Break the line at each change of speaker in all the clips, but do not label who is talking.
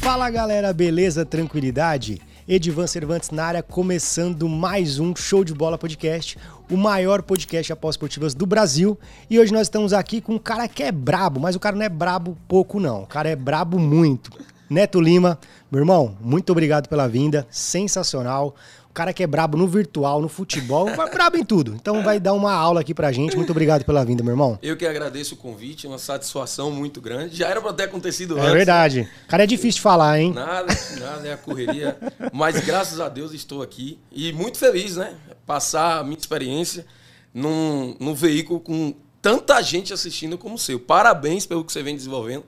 Fala galera, beleza? Tranquilidade? Edivan Cervantes na área, começando mais um Show de Bola Podcast, o maior podcast após esportivas do Brasil. E hoje nós estamos aqui com um cara que é brabo, mas o cara não é brabo pouco não, o cara é brabo muito. Neto Lima, meu irmão, muito obrigado pela vinda, sensacional. O cara que é brabo no virtual, no futebol, vai brabo em tudo. Então vai dar uma aula aqui pra gente. Muito obrigado pela vinda, meu irmão.
Eu que agradeço o convite, uma satisfação muito grande. Já era pra ter acontecido
É
antes.
verdade. Cara, é difícil de falar, hein?
Nada, nada, é a correria. Mas graças a Deus estou aqui e muito feliz, né? Passar a minha experiência num, num veículo com tanta gente assistindo como o seu. Parabéns pelo que você vem desenvolvendo,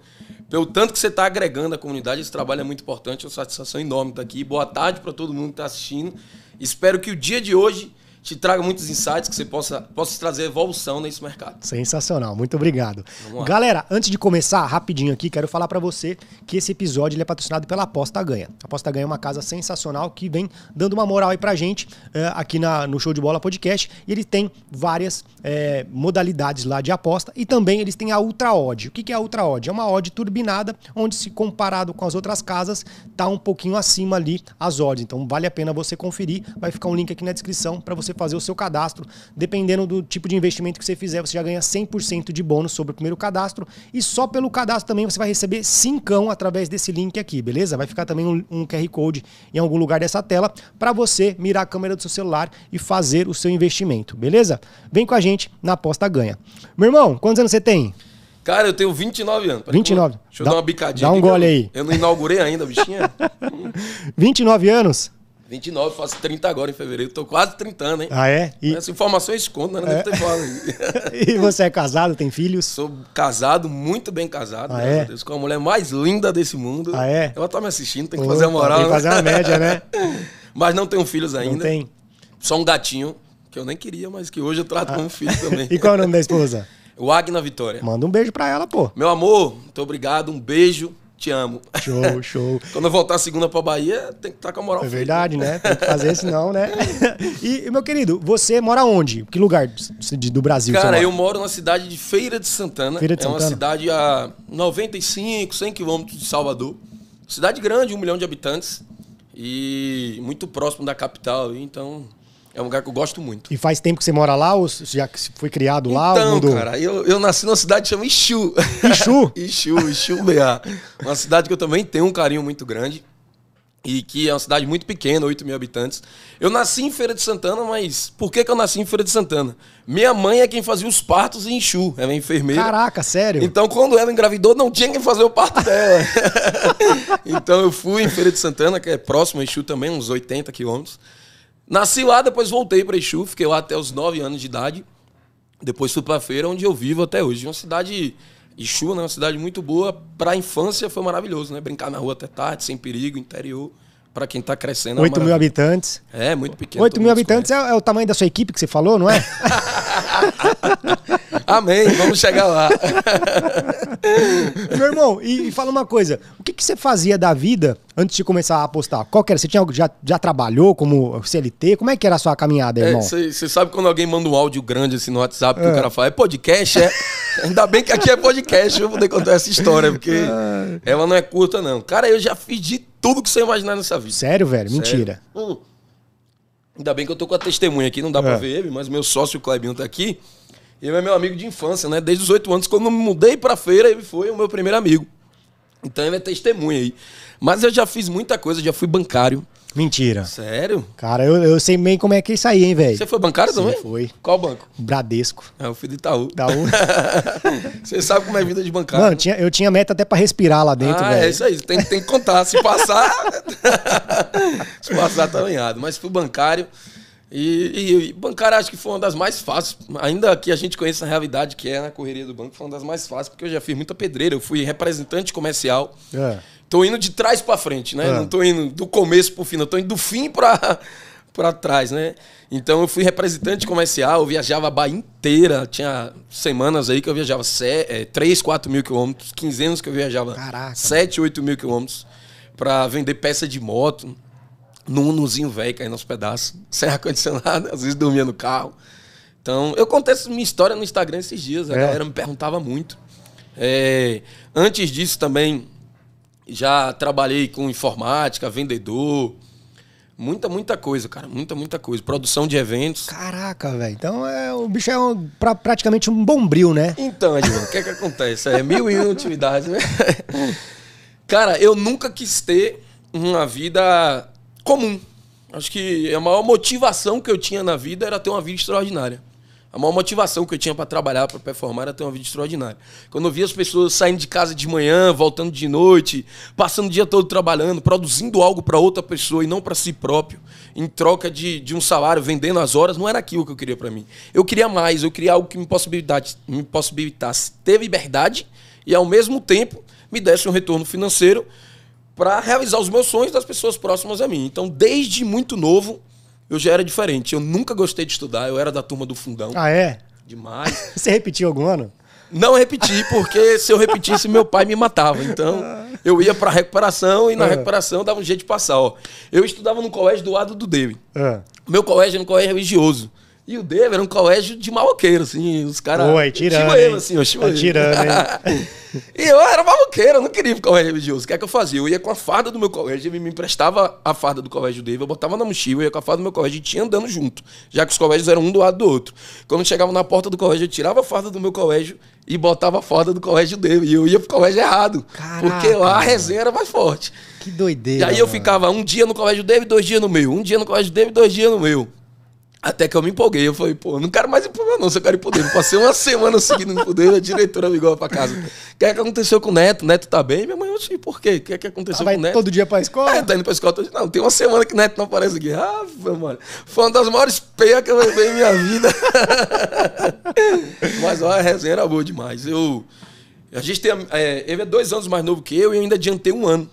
pelo tanto que você está agregando à comunidade. Esse trabalho é muito importante, é uma satisfação enorme estar aqui. Boa tarde para todo mundo que está assistindo. Espero que o dia de hoje te traga muitos insights, que você possa, possa trazer evolução nesse mercado.
Sensacional, muito obrigado. Galera, antes de começar, rapidinho aqui, quero falar pra você que esse episódio ele é patrocinado pela Aposta Ganha. A Aposta Ganha é uma casa sensacional que vem dando uma moral aí pra gente eh, aqui na, no Show de Bola Podcast. E ele tem várias eh, modalidades lá de aposta e também eles têm a Ultra Odd. O que, que é a Ultra Odd? É uma odd turbinada, onde se comparado com as outras casas, tá um pouquinho acima ali as odds. Então vale a pena você conferir. Vai ficar um link aqui na descrição para você fazer o seu cadastro. Dependendo do tipo de investimento que você fizer, você já ganha 100% de bônus sobre o primeiro cadastro. E só pelo cadastro também você vai receber 5 através desse link aqui, beleza? Vai ficar também um, um QR Code em algum lugar dessa tela para você mirar a câmera do seu celular e fazer o seu investimento, beleza? Vem com a gente na aposta ganha. Meu irmão, quantos anos você tem?
Cara, eu tenho 29 anos. Peraí,
29.
Deixa eu
Dá-
dar uma bicadinha.
dá um gole
eu-
aí.
Eu não inaugurei ainda, bichinha.
29 anos?
29, faço 30 agora em fevereiro. Tô quase 30 anos, hein?
Ah, é? E,
Essa informação eu escondo, né? Não deve ter falado
e você é casado, tem filhos?
Sou casado, muito bem casado,
Ah,
graças
é?
a Deus, com a mulher mais linda desse mundo.
Ah, é?
Ela tá me assistindo, tem que fazer a moral.
Tem que
né?
fazer uma média, né?
Mas não tenho filhos ainda.
Não tem.
Só um gatinho, que eu nem queria, mas que hoje eu trato como filho também.
E qual é o nome da esposa?
O Agna Vitória.
Manda um beijo pra ela, pô.
Meu amor, muito obrigado, um beijo, te amo.
Show, show.
Quando eu voltar segunda pra Bahia, tem que estar com a moral
É
feita.
verdade, né? Tem que fazer, senão, né? E, meu querido, você mora onde? Que lugar do Brasil
Cara, eu moro na cidade de Feira de Santana.
Feira de
é uma
Santana.
cidade a 95, 100 quilômetros de Salvador. Cidade grande, um milhão de habitantes. E muito próximo da capital. então é um lugar que eu gosto muito.
E faz tempo que você mora lá ou já foi criado lá
então,
mudou?
cara, eu, eu nasci numa cidade que chama Ixu.
Ixu?
Ixu, Ixu BA. Uma cidade que eu também tenho um carinho muito grande. E que é uma cidade muito pequena, 8 mil habitantes. Eu nasci em Feira de Santana, mas por que, que eu nasci em Feira de Santana? Minha mãe é quem fazia os partos em Ixu, ela é enfermeira.
Caraca, sério?
Então, quando ela engravidou, não tinha quem fazer o parto dela. então, eu fui em Feira de Santana, que é próximo a Exu também, uns 80 quilômetros. Nasci lá, depois voltei para Exu, fiquei lá até os 9 anos de idade. Depois fui para Feira, onde eu vivo até hoje. Uma cidade, Exu, né, uma cidade muito boa. Para a infância foi maravilhoso, né? Brincar na rua até tarde, sem perigo, interior. Para quem tá crescendo. é uma
8 mil
maravilha.
habitantes.
É, muito pequeno.
8
todo
mil habitantes é, é o tamanho da sua equipe que você falou, não é?
Amém, vamos chegar lá.
Meu irmão, e, e fala uma coisa: o que, que você fazia da vida antes de começar a apostar? Qual que era? Você tinha, já, já trabalhou como CLT? Como é que era a sua caminhada, irmão?
Você sabe quando alguém manda um áudio grande assim no WhatsApp que
É.
o cara fala, é podcast, é? Ainda bem que aqui é podcast, eu vou poder contar essa história, porque ela não é curta, não. Cara, eu já fiz de tudo que você imaginar nessa vida.
Sério, velho? Mentira.
Hum. Ainda bem que eu tô com a testemunha aqui, não dá
É.
pra ver ele, mas meu sócio, o Clebinho, tá aqui. Ele é meu amigo de infância, né? Desde os oito anos, quando eu me mudei pra feira, ele foi o meu primeiro amigo. Então ele é testemunha aí. Mas eu já fiz muita coisa, já fui bancário.
Mentira.
Sério?
Cara, eu, eu sei bem como é que é isso aí, hein, velho?
Você foi bancário
Sim,
também?
foi.
Qual banco?
Bradesco.
É o filho de Itaú.
U.
Você sabe como é a vida de bancário.
Mano, tinha, eu tinha meta até pra respirar lá dentro,
ah,
velho.
é isso aí. Tem, tem que contar. Se passar. se passar, tá errado. Mas fui bancário. E, e, e bancário acho que foi uma das mais fáceis. Ainda que a gente conheça a realidade que é na correria do banco, foi uma das mais fáceis, porque eu já fiz muita pedreira. Eu fui representante comercial.
É.
Tô indo de trás pra frente, né?
É.
Não tô indo do começo pro fim, eu tô indo do fim pra, pra trás, né? Então eu fui representante comercial, eu viajava a Bahia inteira. Tinha semanas aí que eu viajava 3, 4 mil quilômetros, quinzenas que eu viajava
Caraca.
7, 8 mil quilômetros pra vender peça de moto. Num Unozinho velho caindo aos pedaços, sem ar-condicionado, às vezes dormia no carro. Então, eu contei essa minha história no Instagram esses dias, a
É.
galera me perguntava muito. É, antes disso também, já trabalhei com informática, vendedor, muita, muita coisa, cara, muita, muita coisa. Produção de eventos.
Caraca, velho. Então é, o bicho é um- pra- praticamente um bombril, né?
Então, Edmund, o que é que acontece? É mil e uma atividades, né? Cara, eu nunca quis ter uma vida comum. Acho que a maior motivação que eu tinha na vida era ter uma vida extraordinária. A maior motivação que eu tinha para trabalhar, para performar, era ter uma vida extraordinária. Quando eu via as pessoas saindo de casa de manhã, voltando de noite, passando o dia todo trabalhando, produzindo algo para outra pessoa e não para si próprio, em troca de, de um salário, vendendo as horas, não era aquilo que eu queria para mim. Eu queria mais, eu queria algo que me possibilitasse, me possibilitasse ter liberdade e, ao mesmo tempo, me desse um retorno financeiro para realizar os meus sonhos das pessoas próximas a mim. Então, desde muito novo, eu já era diferente. Eu nunca gostei de estudar, eu era da turma do fundão.
Ah, é?
Demais.
Você repetiu algum ano?
Não repeti, porque se eu repetisse, meu pai me matava. Então, eu ia pra recuperação e na
Ah.
recuperação dava um jeito de passar. Ó. Eu estudava no colégio do lado do David.
Ah.
Meu colégio era um colégio religioso. E o David era um colégio de maloqueiro, assim. Os caras.
Oi, tirando,
Chivoeiro,
hein?
assim, ó,
Tá tirando, hein?
e eu era maloqueiro, eu não queria ir pro colégio religioso. O que é que eu fazia? Eu ia com a farda do meu colégio, ele me emprestava a farda do colégio dele, eu botava na mochila, eu ia com a farda do meu colégio e tinha andando junto. Já que os colégios eram um do lado do outro. Quando eu chegava na porta do colégio, eu tirava a farda do meu colégio e botava a farda do colégio dele. E eu ia pro colégio errado.
Caraca,
porque lá a resenha era mais forte.
Que
E
doideira.
aí eu
mano.
ficava um dia no colégio dele, dois dias no meu. Um dia no colégio dele, dois dias no meu. Até que eu me empolguei. Eu falei, pô, não quero mais ir pro meu, não. Eu quero ir pro dele. Passei uma semana seguindo dele, a diretora me ligou pra casa. O que é que aconteceu com o Neto? O Neto tá bem? Minha mãe, eu sei por quê? O que é que
Ah,
aconteceu
vai
com o Neto?
todo dia pra escola?
É, tá indo pra escola todo dia. Não, tem uma semana que o Neto não aparece aqui. Ah, mano. Foi uma das maiores peias que eu levei em minha vida. Mas ó, a resenha era boa demais. Eu, a gente tem. É, ele é dois anos mais novo que eu e eu ainda adiantei um ano.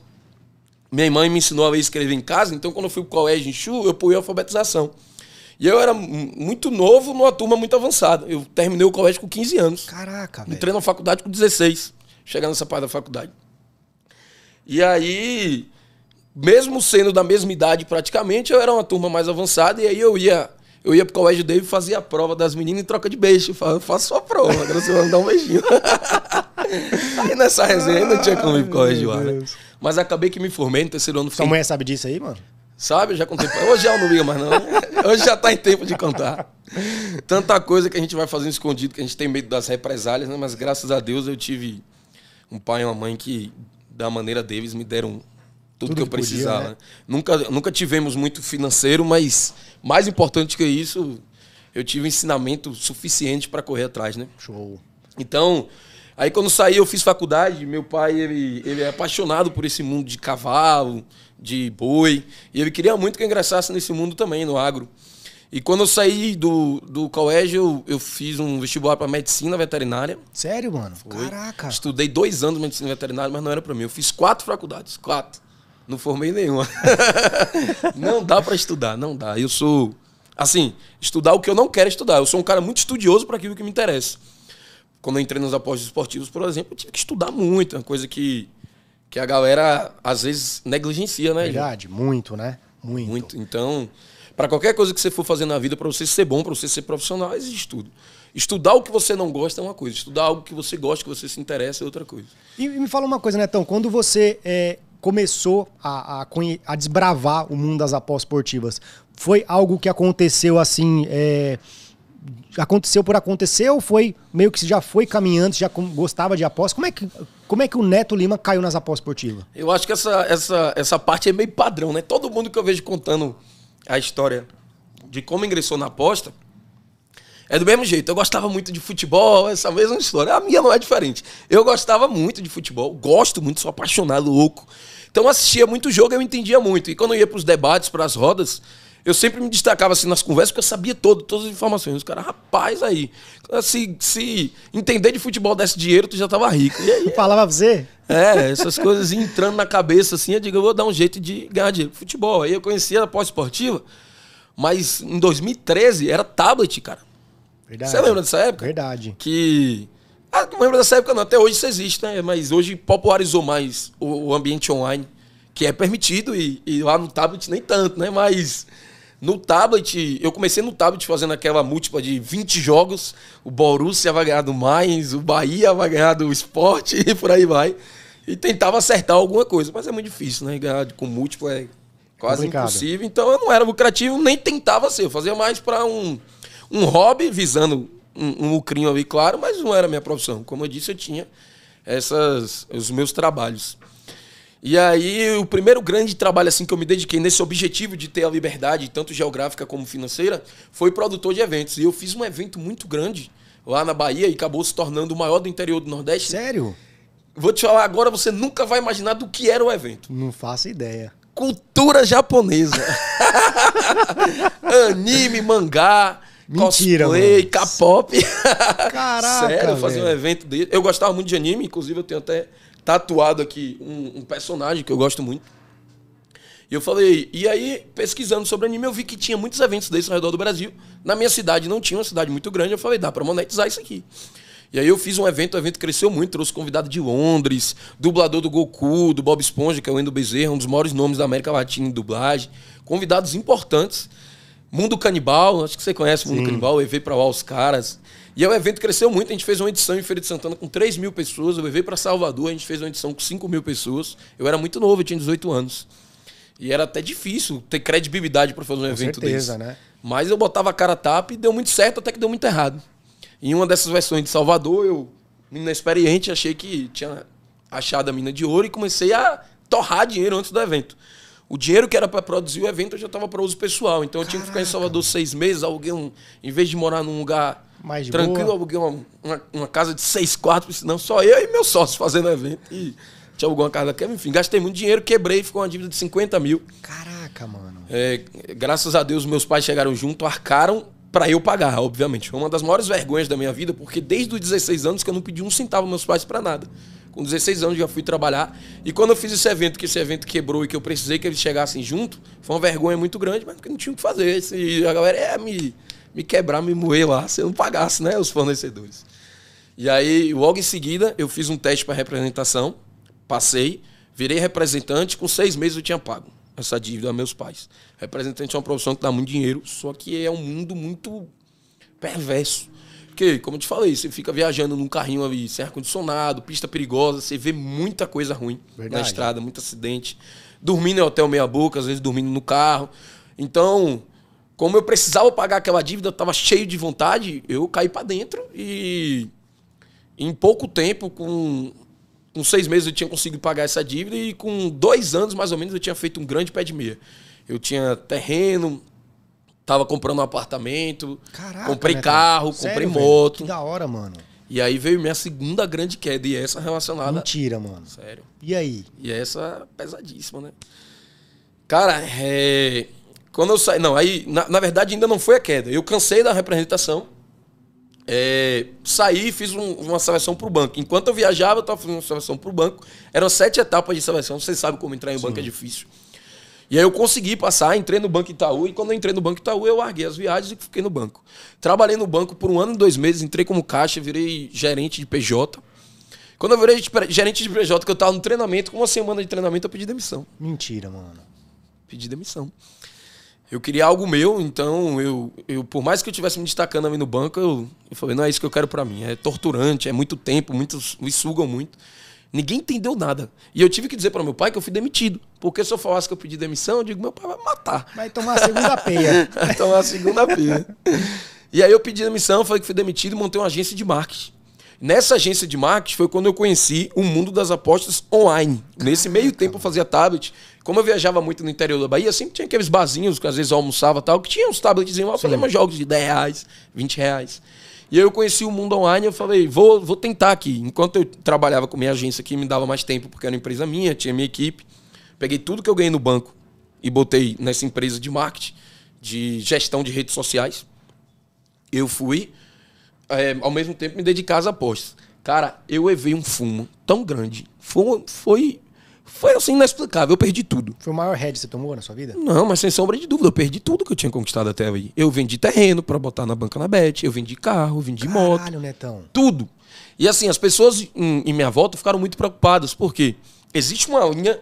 Minha mãe me ensinou a escrever em casa, então quando eu fui pro colégio em Chu, eu pulei alfabetização. E eu era mu- muito novo numa turma muito avançada. Eu terminei o colégio com 15 anos.
Caraca, velho.
Entrei na faculdade com 16, chegando nessa parte da faculdade. E aí, mesmo sendo da mesma idade praticamente, eu era uma turma mais avançada e aí eu ia eu ia pro colégio dele e fazia a prova das meninas em troca de beijo. Eu faço sua prova, agora você vai me dar um beijinho. aí nessa resenha não tinha como ir pro colégio lá, né? Mas acabei que me formei no terceiro ano.
Sua
Fiquei,
mãe sabe disso aí, mano?
Sabe? Eu já contei pra Hoje ela não liga mais, não. Hoje já tá em tempo de contar. Tanta coisa que a gente vai fazendo escondido, que a gente tem medo das represálias, né? Mas graças a Deus eu tive um pai e uma mãe que, da maneira deles, me deram tudo,
Tudo
que eu
que podia,
precisava.
né?
né? Nunca, nunca tivemos muito financeiro, mas mais importante que isso, eu tive ensinamento suficiente para correr atrás, né?
Show.
Então, aí quando saí, eu fiz faculdade. Meu pai, ele, ele é apaixonado por esse mundo de cavalo, de boi. E ele queria muito que eu ingressasse nesse mundo também, no agro. E quando eu saí do, do colégio, eu, eu fiz um vestibular para medicina veterinária.
Sério, mano?
Foi.
Caraca.
Estudei dois anos de medicina veterinária, mas não era para mim. Eu fiz quatro faculdades, quatro. Não formei nenhuma. não dá para estudar, não dá. Eu sou, assim, estudar o que eu não quero estudar. Eu sou um cara muito estudioso para aquilo que me interessa. Quando eu entrei nos apostos esportivos, por exemplo, eu tive que estudar muito. É uma coisa que, que a galera, às vezes, negligencia, né?
Verdade, muito, né? Muito.
Muito. Então, para qualquer coisa que você for fazer na vida, para você ser bom, para você ser profissional, existe estudo. Estudar o que você não gosta é uma coisa. Estudar algo que você gosta, que você se interessa, é outra coisa.
E, me fala uma coisa, Netão, quando você é, começou a, a, a desbravar o mundo das apostas esportivas, foi algo que aconteceu assim, é, aconteceu por acontecer ou foi meio que você já foi caminhando, já gostava de apostas? Como é que, como é que o Neto Lima caiu nas apostas esportivas?
Eu acho que essa, essa, essa parte é meio padrão, né? Todo mundo que eu vejo contando a história de como ingressou na aposta é do mesmo jeito. Eu gostava muito de futebol, essa mesma história. A minha não é diferente. Eu gostava muito de futebol, gosto muito, sou apaixonado, louco. Então assistia muito jogo, eu entendia muito. E quando eu ia para os debates, para as rodas, eu sempre me destacava assim nas conversas, porque eu sabia todo, todas as informações. Os caras, rapaz, aí, se, se entender de futebol desse dinheiro, tu já tava rico. E aí,
falava pra você?
é, essas coisas entrando na cabeça assim, eu digo, eu vou dar um jeito de ganhar dinheiro. Futebol. Aí eu conhecia a pós-esportiva, mas em 2013 era tablet, cara.
Verdade.
Você lembra dessa época?
Verdade.
Que. Ah, não lembro dessa época, não. Até hoje isso existe, né? Mas hoje popularizou mais o, o ambiente online, que é permitido, e, e lá no tablet nem tanto, né? Mas No tablet, eu comecei no tablet fazendo aquela múltipla de 20 jogos. O Borussia vai ganhar do Mainz, o Bahia vai ganhar do Sport e por aí vai. E tentava acertar alguma coisa, mas é muito difícil, né? Ganhar com múltiplo é quase
Complicado.
impossível. Então eu não era lucrativo, nem tentava ser. Eu fazia mais para um, um hobby, visando um, um lucrinho ali, claro, mas não era a minha profissão. Como eu disse, eu tinha essas, os meus trabalhos. E aí, o primeiro grande trabalho assim que eu me dediquei nesse objetivo de ter a liberdade, tanto geográfica como financeira, foi produtor de eventos. E eu fiz um evento muito grande lá na Bahia e acabou se tornando o maior do interior do Nordeste.
Sério?
Vou te falar agora, você nunca vai imaginar do que era o evento.
Não faço ideia.
Cultura japonesa. Anime, mangá,
Mentira,
cosplay. K-pop.
Caraca,
Sério, eu fazia um evento dele. Eu gostava muito de anime, inclusive eu tenho até tatuado aqui um, um personagem que eu gosto muito. E eu falei, e aí, pesquisando sobre anime, eu vi que tinha muitos eventos desses ao redor do Brasil. Na minha cidade não tinha uma cidade muito grande, eu falei, dá pra monetizar isso aqui. E aí eu fiz um evento, o evento cresceu muito, trouxe convidado de Londres, dublador do Goku, do Bob Esponja, que é o Wendel Bezerra, um dos maiores nomes da América Latina em dublagem. Convidados importantes. Mundo Canibal, acho que você conhece o Mundo
Sim.
Canibal, eu levei pra lá os caras. E aí o evento cresceu muito, a gente fez uma edição em Feira de Santana com 3 mil pessoas, eu levei pra Salvador, a gente fez uma edição com 5 mil pessoas. Eu era muito novo, eu tinha 18 anos. E era até difícil ter credibilidade pra fazer um
Com
evento
certeza,
desse.
né?
Mas eu botava a cara a tapa e deu muito certo, até que deu muito errado. Em uma dessas versões de Salvador, eu, menina experiente, achei que tinha achado a mina de ouro e comecei a torrar dinheiro antes do evento. O dinheiro que era para produzir o evento eu já estava para uso pessoal. Então eu tinha que ficar em
Caraca.
Salvador seis meses, aluguei um. Em vez de morar num lugar
Mais de
tranquilo,
boa.
aluguei uma, uma, uma casa de seis quartos, senão só eu e meu sócio fazendo evento. E tinha alguma casa aqui. Enfim, gastei muito dinheiro, quebrei, ficou uma dívida de 50 mil.
Caraca, mano.
É, graças a Deus, meus pais chegaram junto, arcaram pra eu pagar, obviamente. Foi uma das maiores vergonhas da minha vida, porque desde os 16 anos que eu não pedi um centavo meus pais pra nada. Com 16 anos já fui trabalhar. E quando eu fiz esse evento, que esse evento quebrou e que eu precisei que eles chegassem junto, foi uma vergonha muito grande, mas porque não tinha o que fazer. E a galera ia me, me quebrar, me moer lá, se eu não pagasse, né, os fornecedores. E aí, logo em seguida, eu fiz um teste para representação, passei, virei representante, com seis meses eu tinha pago essa dívida a meus pais. Representante é uma profissão que dá muito dinheiro, só que é um mundo muito perverso. Porque, como eu te falei, você fica viajando num carrinho ali sem ar-condicionado, pista perigosa, você vê muita coisa ruim
Verdade.
na estrada, muito acidente. Dormindo em hotel meia-boca, às vezes dormindo no carro. Então, como eu precisava pagar aquela dívida, eu tava cheio de vontade, eu caí para dentro e em pouco tempo, com, com seis meses, eu tinha conseguido pagar essa dívida e com dois anos, mais ou menos, eu tinha feito um grande pé de meia. Eu tinha terreno, tava comprando um apartamento,
Caraca.
comprei
né,
carro,
cara?
comprei
Sério, velho?
moto.
Que da hora, mano.
E aí veio minha segunda grande queda, e essa relacionada.
Mentira, mano.
Sério.
E aí?
E essa pesadíssima, né? Cara, é... quando eu saí. Não, aí, na, na verdade, ainda não foi a queda. Eu cansei da representação. É... Saí e fiz um- uma seleção pro banco. Enquanto eu viajava, eu tava fazendo uma seleção pro banco. Eram sete etapas de seleção. Vocês sabem como entrar em banco é difícil. E aí eu consegui passar, entrei no Banco Itaú, e quando eu entrei no Banco Itaú, eu larguei as viagens e fiquei no banco. Trabalhei no banco por um ano e dois meses, entrei como caixa, virei gerente de PJ. Quando eu virei gerente de PJ, que eu tava no treinamento, com uma semana de treinamento, eu pedi demissão.
Mentira, mano.
Pedi demissão. Eu queria algo meu, então eu, eu por mais que eu estivesse me destacando ali no banco, eu, eu falei, não é isso que eu quero pra mim. É torturante, é muito tempo, muitos me sugam muito. Ninguém entendeu nada. E eu tive que dizer para meu pai que eu fui demitido. Porque se eu falasse que eu pedi demissão, eu digo, meu pai vai me matar.
Vai tomar a segunda peia.
Então a segunda pia. E aí eu pedi demissão, falei que fui demitido e montei uma agência de marketing. Nessa agência de marketing foi quando eu conheci o mundo das apostas online. Nesse meio tempo eu fazia tablet. Como eu viajava muito no interior da Bahia, sempre tinha aqueles barzinhos que às vezes eu almoçava e tal, que tinha uns tabletzinhos lá, eu fazia meus jogos de 10 reais, 20 reais. E aí eu conheci o mundo online eu falei, vou, vou tentar aqui. Enquanto eu trabalhava com minha agência aqui, me dava mais tempo, porque era uma empresa minha, tinha minha equipe. Peguei tudo que eu ganhei no banco e botei nessa empresa de marketing, de gestão de redes sociais. Eu fui, é, ao mesmo tempo, me dedicar às apostas. Cara, eu levei um fumo tão grande. Foi, foi, foi assim, inexplicável. Eu perdi tudo.
Foi o maior head que você tomou na sua vida?
Não, mas sem sombra de dúvida, eu perdi tudo que eu tinha conquistado até aí. Eu vendi terreno pra botar na banca na Bet, eu vendi carro, vendi moto
Caralho, Netão.
tudo. E assim, as pessoas em, em minha volta ficaram muito preocupadas, porque existe uma linha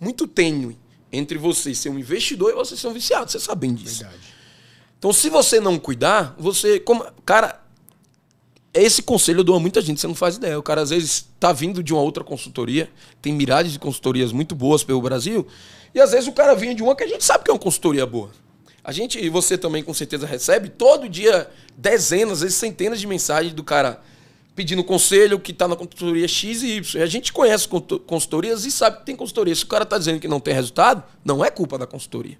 muito tênue entre você ser um investidor e você ser um viciado. Você sabe bem disso. Verdade. Então, se você não cuidar, você. Como, cara, esse conselho eu dou a muita gente, você não faz ideia. O cara às vezes tá vindo de uma outra consultoria, tem milhares de consultorias muito boas pelo Brasil, e às vezes o cara vinha de uma que a gente sabe que é uma consultoria boa. A gente, e você também com certeza recebe, todo dia dezenas, às vezes centenas de mensagens do cara pedindo conselho que está na consultoria X e Y. E a gente conhece consultorias e sabe que tem consultoria. Se o cara está dizendo que não tem resultado, não é culpa da consultoria.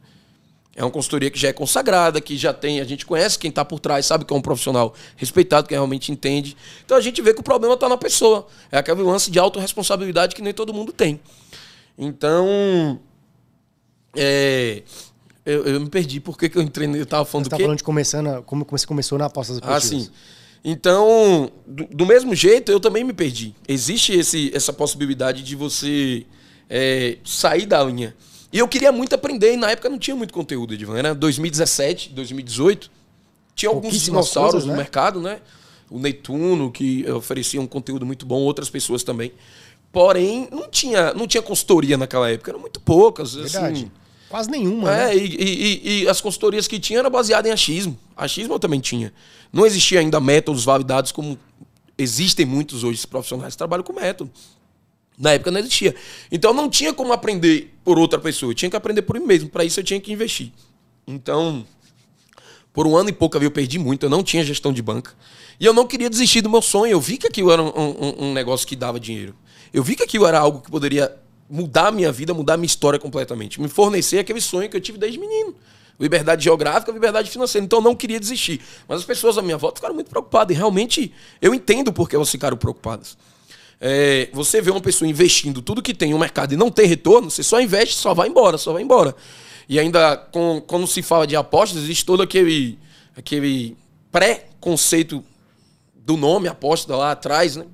É uma consultoria que já é consagrada, que já tem, a gente conhece quem está por trás, sabe que é um profissional respeitado, que realmente entende. Então a gente vê que o problema está na pessoa. É aquele lance de autorresponsabilidade que nem todo mundo tem. Então, é, eu, eu me perdi. Por que, eu entrei? Eu tava falando
você
do
tá
quê?
falando de começando, como você começou na aposta
Ah, sim. Então, do, do, mesmo jeito, eu também me perdi. Existe esse, essa possibilidade de você é, sair da linha. E eu queria muito aprender, e na época não tinha muito conteúdo, Edvan. Era 2017, 2018. Tinha alguns dinossauros coisas, né? no mercado, né? O Netuno, que oferecia um conteúdo muito bom, outras pessoas também. Porém, não tinha, não tinha consultoria naquela época, eram muito poucas. Verdade. Assim,
Quase nenhuma.
É,
né?
e, e, e, as consultorias que tinha eram baseadas em achismo. Achismo eu também tinha. Não existia ainda métodos validados como existem muitos hoje profissionais que trabalham com método. Na época não existia. Então não tinha como aprender por outra pessoa. Eu tinha que aprender por mim mesmo. Para isso eu tinha que investir. Então, por um ano e pouco eu perdi muito. Eu não tinha gestão de banca. E eu não queria desistir do meu sonho. Eu vi que aquilo era um, um, um negócio que dava dinheiro. Eu vi que aquilo era algo que poderia mudar a minha vida, mudar a minha história completamente. Me fornecer aquele sonho que eu tive desde menino. Liberdade geográfica, liberdade financeira. Então eu não queria desistir. Mas as pessoas à minha volta ficaram muito preocupadas. E realmente eu entendo por que elas ficaram preocupadas. É, você vê uma pessoa investindo tudo que tem no mercado e não tem retorno, você só investe, só vai embora, só vai embora. E ainda com, quando se fala de apostas, existe todo aquele, aquele pré-conceito do nome aposta lá atrás, né?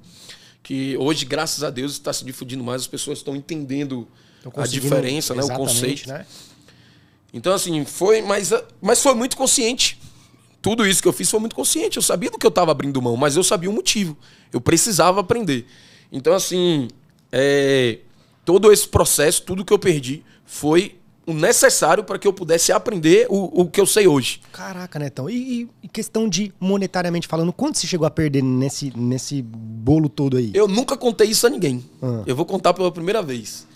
que hoje, graças a Deus, está se difundindo mais, as pessoas estão entendendo a diferença, né, o conceito. Né? Então, assim, foi, mas, mas foi muito consciente. Tudo isso que eu fiz foi muito consciente. Eu sabia do que eu estava abrindo mão, mas eu sabia o motivo. Eu precisava aprender. Então, assim, é, todo esse processo, tudo que eu perdi, foi o necessário para que eu pudesse aprender o, o que eu sei hoje.
Caraca, Netão. E, e, questão de monetariamente falando, quanto você chegou a perder nesse, nesse bolo todo aí?
Eu nunca contei isso a ninguém. Ah. Eu vou contar pela primeira vez.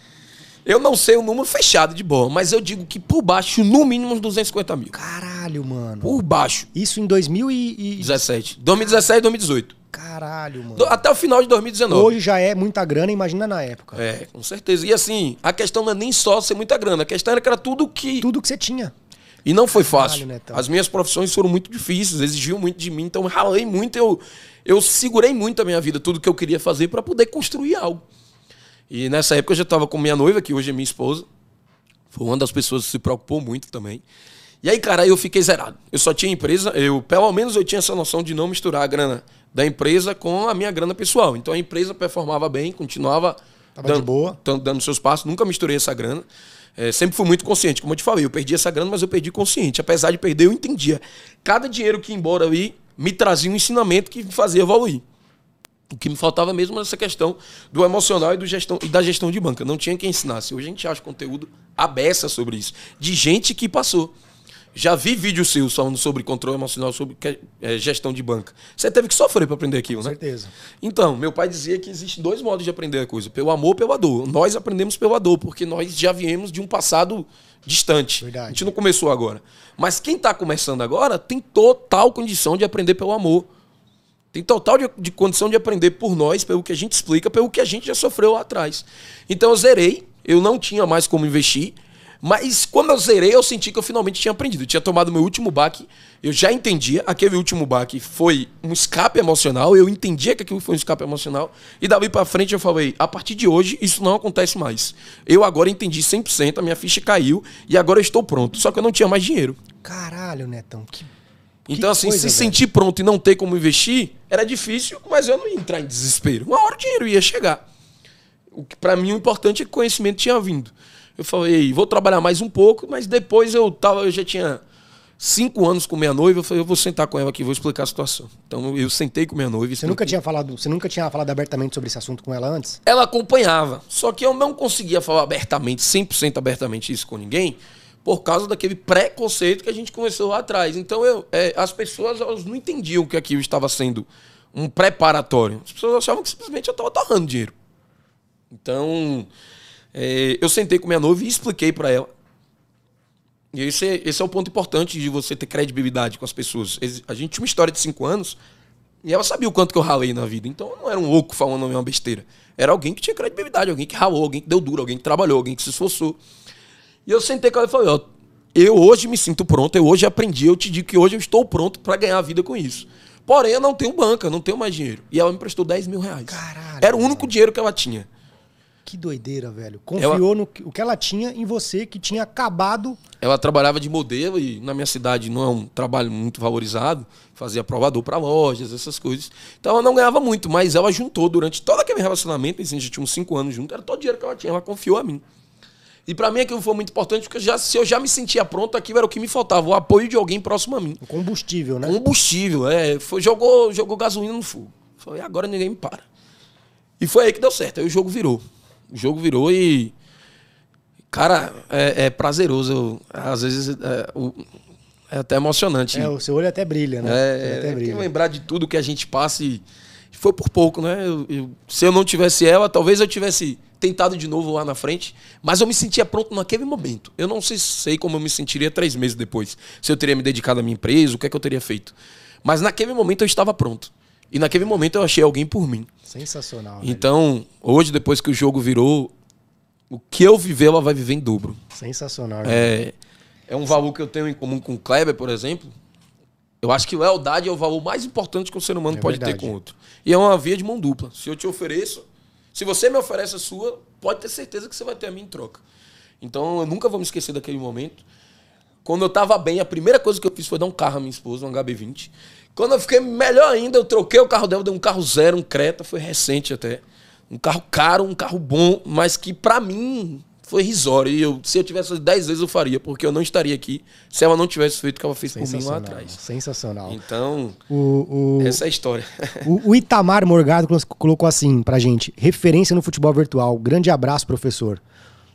Eu não sei o número fechado de boa, mas eu digo que por baixo, no mínimo, uns 250 mil.
Caralho, mano.
Por baixo.
Isso em 2017.
2017 e 2018.
Caralho, mano.
Até o final de 2019.
Hoje já é muita grana, imagina na época.
É, com certeza. E assim, a questão não é nem só ser muita grana, a questão era que era tudo que.
Tudo que você tinha.
E não foi fácil. Caralho, As minhas profissões foram muito difíceis, exigiam muito de mim, então ralei muito, eu, eu segurei muito a minha vida, tudo que eu queria fazer para poder construir algo. E nessa época eu já estava com minha noiva, que hoje é minha esposa. Foi uma das pessoas que se preocupou muito também. E aí, cara, eu fiquei zerado. Eu só tinha empresa, eu pelo menos eu tinha essa noção de não misturar a grana da empresa com a minha grana pessoal. Então a empresa performava bem, continuava
Tava dando, de boa.
dando seus passos, nunca misturei essa grana. É, sempre fui muito consciente, como eu te falei, eu perdi essa grana, mas eu perdi consciente. Apesar de perder, eu entendia. Cada dinheiro que ia embora ali me trazia um ensinamento que me fazia evoluir. O que me faltava mesmo era essa questão do emocional e, do gestão, e da gestão de banca. Não tinha quem ensinasse. Hoje a gente acha conteúdo abessa sobre isso. De gente que passou. Já vi vídeos seus falando sobre controle emocional, sobre é, gestão de banca. Você teve que sofrer para aprender aquilo,
Com
né?
Com certeza.
Então, meu pai dizia que existem dois modos de aprender a coisa: pelo amor, pela dor. Nós aprendemos pela dor, porque nós já viemos de um passado distante. Verdade. A gente não começou agora. Mas quem está começando agora tem total condição de aprender pelo amor. Tem total de, de, condição de aprender por nós, pelo que a gente explica, pelo que a gente já sofreu lá atrás. Então eu zerei, eu não tinha mais como investir. Mas quando eu zerei, eu senti que eu finalmente tinha aprendido. Eu tinha tomado meu último baque, eu já entendia. Aquele último baque foi um escape emocional, eu entendia que aquilo foi um escape emocional. E dali pra frente eu falei: a partir de hoje, isso não acontece mais. Eu agora entendi 100%, a minha ficha caiu e agora eu estou pronto. Só que eu não tinha mais dinheiro.
Caralho, Netão, que.
Então, assim, coisa, se velho. sentir pronto e não ter como investir, era difícil, mas eu não ia entrar em desespero. Uma hora o dinheiro ia chegar. O que para mim o importante é que o conhecimento tinha vindo. Eu falei, vou trabalhar mais um pouco, mas depois eu tava, eu já tinha cinco anos com minha noiva, eu falei, eu vou sentar com ela aqui, vou explicar a situação. Então eu sentei com minha noiva.
Você nunca tinha falado, você nunca tinha falado abertamente sobre esse assunto com ela antes?
Ela acompanhava, só que eu não conseguia falar abertamente, 100% abertamente isso com ninguém, por causa daquele preconceito que a gente começou lá atrás. Então eu, é, as pessoas elas não entendiam que aquilo estava sendo um preparatório. As pessoas achavam que simplesmente eu estava torrando dinheiro. Então é, eu sentei com minha noiva e expliquei para ela e esse é, esse é o ponto importante de você ter credibilidade com as pessoas. A gente tinha uma história de cinco anos e ela sabia o quanto que eu ralei na vida. Então eu não era um louco falando uma besteira. Era alguém que tinha credibilidade, alguém que ralou, alguém que deu duro, alguém que trabalhou, alguém que se esforçou. E eu sentei com ela e falei, ó, eu hoje me sinto pronto, eu hoje aprendi, eu te digo que hoje eu estou pronto para ganhar a vida com isso. Porém, eu não tenho banca, não tenho mais dinheiro. E ela me prestou 10 mil reais.
Caralho.
Era o único dinheiro que ela tinha.
Que doideira, velho. Confiou ela... no que, o que ela tinha em você, que tinha acabado.
Ela trabalhava de modelo e na minha cidade não é um trabalho muito valorizado. Fazia provador para lojas, essas coisas. Então ela não ganhava muito, mas ela juntou durante todo aquele relacionamento, assim, a gente tinha uns 5 anos juntos, era todo o dinheiro que ela tinha, ela confiou a mim. E para mim aquilo foi muito importante, porque já, se eu já me sentia pronto, aquilo era o que me faltava, o apoio de alguém próximo a mim. O
combustível, né?
Combustível, é. Foi, jogou, jogou gasolina no fogo. Falei, agora ninguém me para. E foi aí que deu certo, aí o jogo virou. O jogo virou e. Cara, é, é prazeroso. Eu, às vezes é, o, é, até emocionante.
É, o seu olho até brilha, né?
É,
até
brilha. lembrar de tudo que a gente passa e foi por pouco, né? Eu, eu, se eu não tivesse ela, talvez eu tivesse tentado de novo lá na frente, mas eu me sentia pronto naquele momento. Eu não sei, sei como eu me sentiria três meses depois. Se eu teria me dedicado à minha empresa, o que é que eu teria feito. Mas naquele momento eu estava pronto. E naquele momento eu achei alguém por mim.
Sensacional.
Então, velho. hoje, depois que o jogo virou, o que eu viver, ela vai viver em dobro.
Sensacional.
É, é um valor que eu tenho em comum com o Kleber, por exemplo. Eu acho que lealdade é o valor mais importante que o ser humano é pode verdade. ter com outro. E é uma via de mão dupla. Se eu te ofereço, se você me oferece a sua, pode ter certeza que você vai ter a minha em troca. Então, eu nunca vou me esquecer daquele momento. Quando eu tava bem, a primeira coisa que eu fiz foi dar um carro à minha esposa, um HB20. Quando eu fiquei melhor ainda, eu troquei o carro dela, dei um carro zero, um Creta, foi recente até. Um carro caro, um carro bom, mas que para mim foi risório. E eu, se eu tivesse 10 vezes eu faria, porque eu não estaria aqui se ela não tivesse feito o que ela fez por mim lá atrás.
Sensacional.
Então,
o,
o, essa é a história.
O, o Itamar Morgado colocou assim pra gente: referência no futebol virtual. Grande abraço, professor.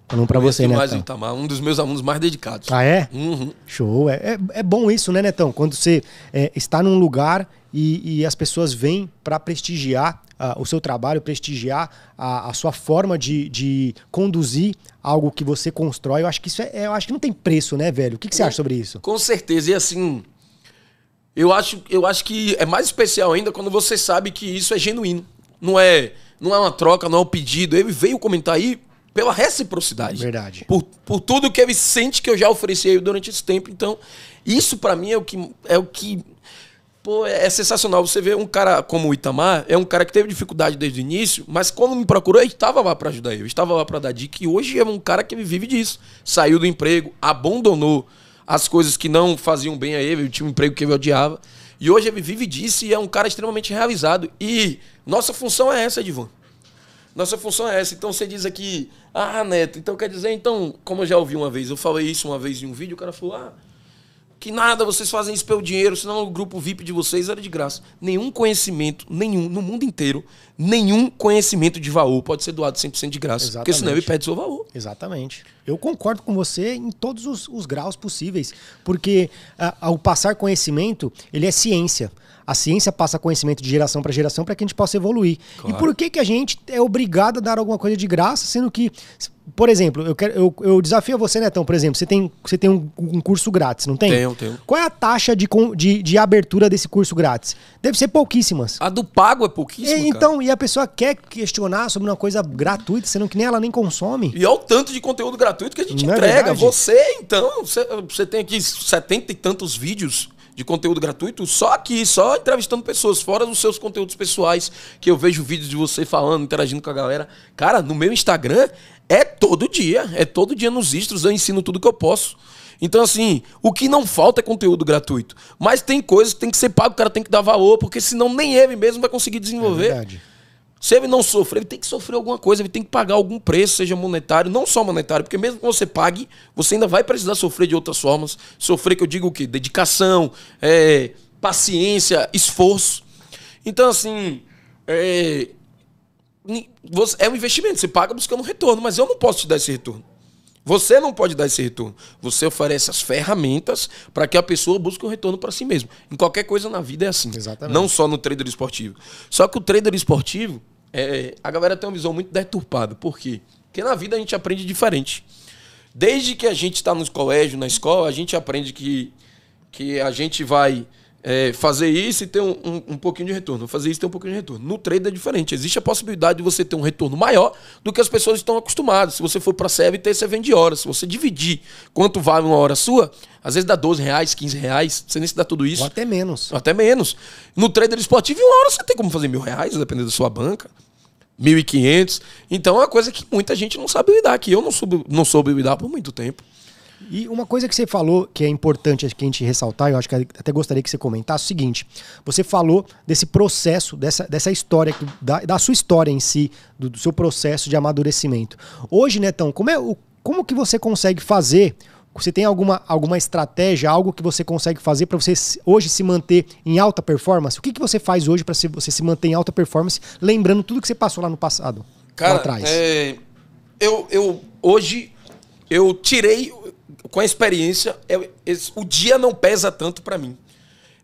Falando pra você, né?
mais Itamar, um dos meus alunos mais dedicados.
Ah, é?
Uhum.
Show. É, é, é, bom isso, né, Netão? Quando você é, está num lugar e, e as pessoas vêm para prestigiar uh, o seu trabalho, prestigiar a, a sua forma de, de, conduzir algo que você constrói. Eu acho que isso é, eu acho que não tem preço, né, velho? O que, que você acha sobre isso?
Com certeza. E assim, eu acho, eu acho que é mais especial ainda quando você sabe que isso é genuíno. Não é, não é uma troca, não é um pedido. Ele veio comentar aí pela reciprocidade.
Verdade.
Por, por tudo que ele sente que eu já ofereci durante esse tempo. Então, isso para mim é o que é o que pô, é sensacional. Você vê um cara como o Itamar, é um cara que teve dificuldade desde o início, mas quando me procurou, eu estava lá para ajudar ele, eu estava lá para dar dica, e hoje é um cara que vive disso. Saiu do emprego, abandonou as coisas que não faziam bem a ele, tinha um emprego que ele odiava. E hoje ele vive disso e é um cara extremamente realizado. E nossa função é essa, Divan. Nossa função é essa. Então você diz aqui, ah, Neto, então quer dizer, então, como eu já ouvi uma vez, eu falei isso uma vez em um vídeo, o cara falou, ah, que nada, vocês fazem isso pelo dinheiro, senão o grupo VIP de vocês era de graça. Nenhum conhecimento, nenhum, no mundo inteiro, nenhum conhecimento de valor pode ser doado 100% de graça. Exatamente. Porque senão ele perde seu valor.
Exatamente. Eu concordo com você em todos os, os graus possíveis. Porque uh, ao passar conhecimento, ele é ciência. A ciência passa conhecimento de geração para geração para que a gente possa evoluir. Claro. E por que, que a gente é obrigado a dar alguma coisa de graça, sendo que, por exemplo, eu, quero, eu, eu desafio você, Netão, por exemplo, você tem, você tem um, um curso grátis, não tem?
Tenho, tenho.
Qual é a taxa de, de, de abertura desse curso grátis? Deve ser pouquíssimas.
A do pago é pouquíssima.
E, então, e a pessoa quer questionar sobre uma coisa gratuita, sendo que nem ela nem consome.
E olha o tanto de conteúdo gratuito que a gente não é entrega. É você, então, você, você tem aqui setenta e tantos vídeos de conteúdo gratuito só aqui, só entrevistando pessoas, fora dos seus conteúdos pessoais, que eu vejo vídeos de você falando, interagindo com a galera. Cara, no meu Instagram é todo dia, é todo dia nos istros, eu ensino tudo que eu posso. Então, assim, o que não falta é conteúdo gratuito. Mas tem coisas que tem que ser pago, o cara tem que dar valor, porque senão nem ele mesmo vai conseguir desenvolver. É verdade. Se ele não sofrer, ele tem que sofrer alguma coisa, ele tem que pagar algum preço, seja monetário, não só monetário, porque mesmo que você pague, você ainda vai precisar sofrer de outras formas. Sofrer, que eu digo o quê? Dedicação, é, paciência, esforço. Então, assim, é, é um investimento, você paga buscando um retorno, mas eu não posso te dar esse retorno. Você não pode dar esse retorno. Você oferece as ferramentas para que a pessoa busque um retorno para si mesmo. Em qualquer coisa na vida é assim.
Exatamente.
Não só no trader esportivo. Só que o trader esportivo, é, a galera tem uma visão muito deturpada. Por quê? Porque na vida a gente aprende diferente. Desde que a gente está no colégio, na escola, a gente aprende que, que a gente vai é, fazer isso e ter um, um, um, pouquinho de retorno. Fazer isso e ter um pouquinho de retorno. No trade é diferente. Existe a possibilidade de você ter um retorno maior do que as pessoas estão acostumadas. Se você for para a CFT, você vende horas. Se você dividir quanto vale uma hora sua, às vezes dá 12 reais, 15 reais. Você nem se dá tudo isso.
Ou até menos.
Ou até menos. No trader esportivo, em uma hora você tem como fazer mil reais, dependendo da sua banca. 1.500. Então é uma coisa que muita gente não sabe lidar, que eu não soube, não soube lidar por muito tempo.
E uma coisa que você falou que é importante que a gente ressaltar, eu acho que até gostaria que você comentasse, é o seguinte: você falou desse processo, dessa, dessa história, da, da sua história em si, do, do seu processo de amadurecimento. Hoje, Netão, como, é, o, como que você consegue fazer? Você tem alguma, alguma estratégia, algo que você consegue fazer para você hoje se manter em alta performance? O que, que você faz hoje para você se manter em alta performance, lembrando tudo que você passou lá no passado?
Cara, lá atrás? É, eu, eu hoje eu tirei com a experiência, é, o dia não pesa tanto para mim.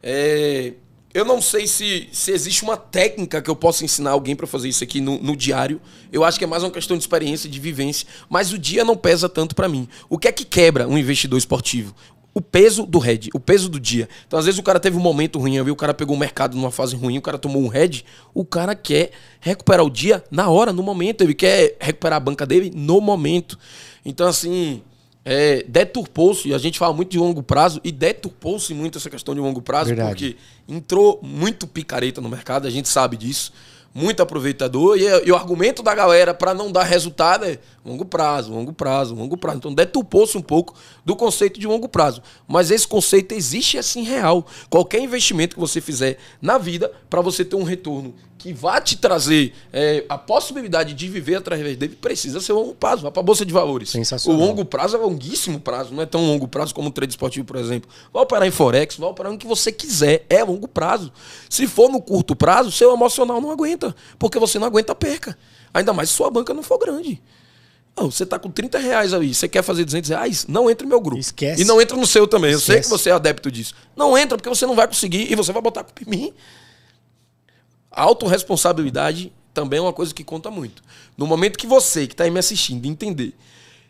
É, eu não sei se, se existe uma técnica que eu possa ensinar alguém para fazer isso aqui no, no, diário. Eu acho que é mais uma questão de experiência, de vivência. Mas o dia não pesa tanto para mim. O que é que quebra um investidor esportivo? O peso do head, o peso do dia. Então, às vezes, o cara teve um momento ruim, o cara pegou o mercado numa fase ruim, o cara tomou um head. O cara quer recuperar o dia na hora, no momento. Ele quer recuperar a banca dele no momento. Então, assim, é, deturpou-se, a gente fala muito de longo prazo, e deturpou-se muito essa questão de longo prazo, Verdade. porque entrou muito picareta no mercado, a gente sabe disso muito aproveitador. E, e o argumento da galera para não dar resultado é longo prazo, longo prazo, longo prazo. Então deturpou-se um pouco do conceito de longo prazo. Mas esse conceito existe assim real. Qualquer investimento que você fizer na vida, para você ter um retorno que vá te trazer é, a possibilidade de viver através dele, precisa ser longo prazo. Vá para a Bolsa de Valores. O longo prazo é longuíssimo prazo, não é tão longo prazo como o trade esportivo, por exemplo. Vai operar em Forex, vai operar no que você quiser. É longo prazo. Se for no curto prazo, seu emocional não aguenta. Porque você não aguenta a perca. Ainda mais se sua banca não for grande. Oh, você está com 30 reais aí, você quer fazer 200 reais? Não entra no meu grupo.
Esquece.
E não entra no seu também. Esquece. Eu sei que você é adepto disso. Não entra porque você não vai conseguir e você vai botar culpa em mim. A autorresponsabilidade também é uma coisa que conta muito. No momento que você, que está aí me assistindo, entender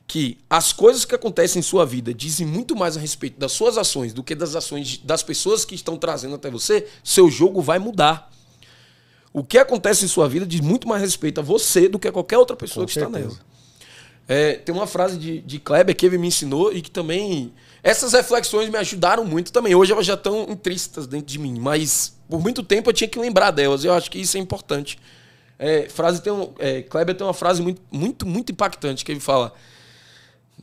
que as coisas que acontecem em sua vida dizem muito mais a respeito das suas ações do que das ações das pessoas que estão trazendo até você, seu jogo vai mudar. O que acontece em sua vida diz muito mais respeito a você do que a qualquer outra pessoa Com que certeza. está nela. É, tem uma frase de, de Kleber que ele me ensinou e que também. Essas reflexões me ajudaram muito também. Hoje elas já estão intrínsecas dentro de mim, mas por muito tempo eu tinha que lembrar delas. Eu acho que isso é importante. É, frase tem um, é, Kleber tem uma frase muito, muito, muito impactante que ele fala: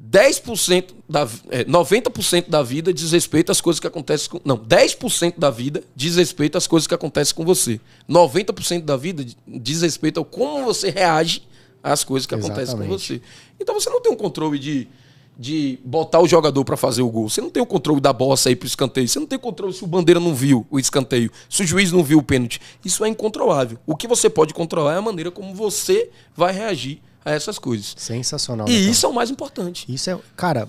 10% da, é, 90% da vida diz respeito às coisas que acontecem com. Não, 10% da vida diz respeito às coisas que acontecem com você. 90% da vida diz respeito ao como você reage às coisas que Exatamente. acontecem com você. Então você não tem um controle de, de botar o jogador para fazer o gol. Você não tem o controle da bola sair para o escanteio. Você não tem controle se o bandeira não viu o escanteio, se o juiz não viu o pênalti. Isso é incontrolável. O que você pode controlar é a maneira como você vai reagir a essas coisas.
Sensacional.
E né, isso é o mais importante.
Isso é, cara,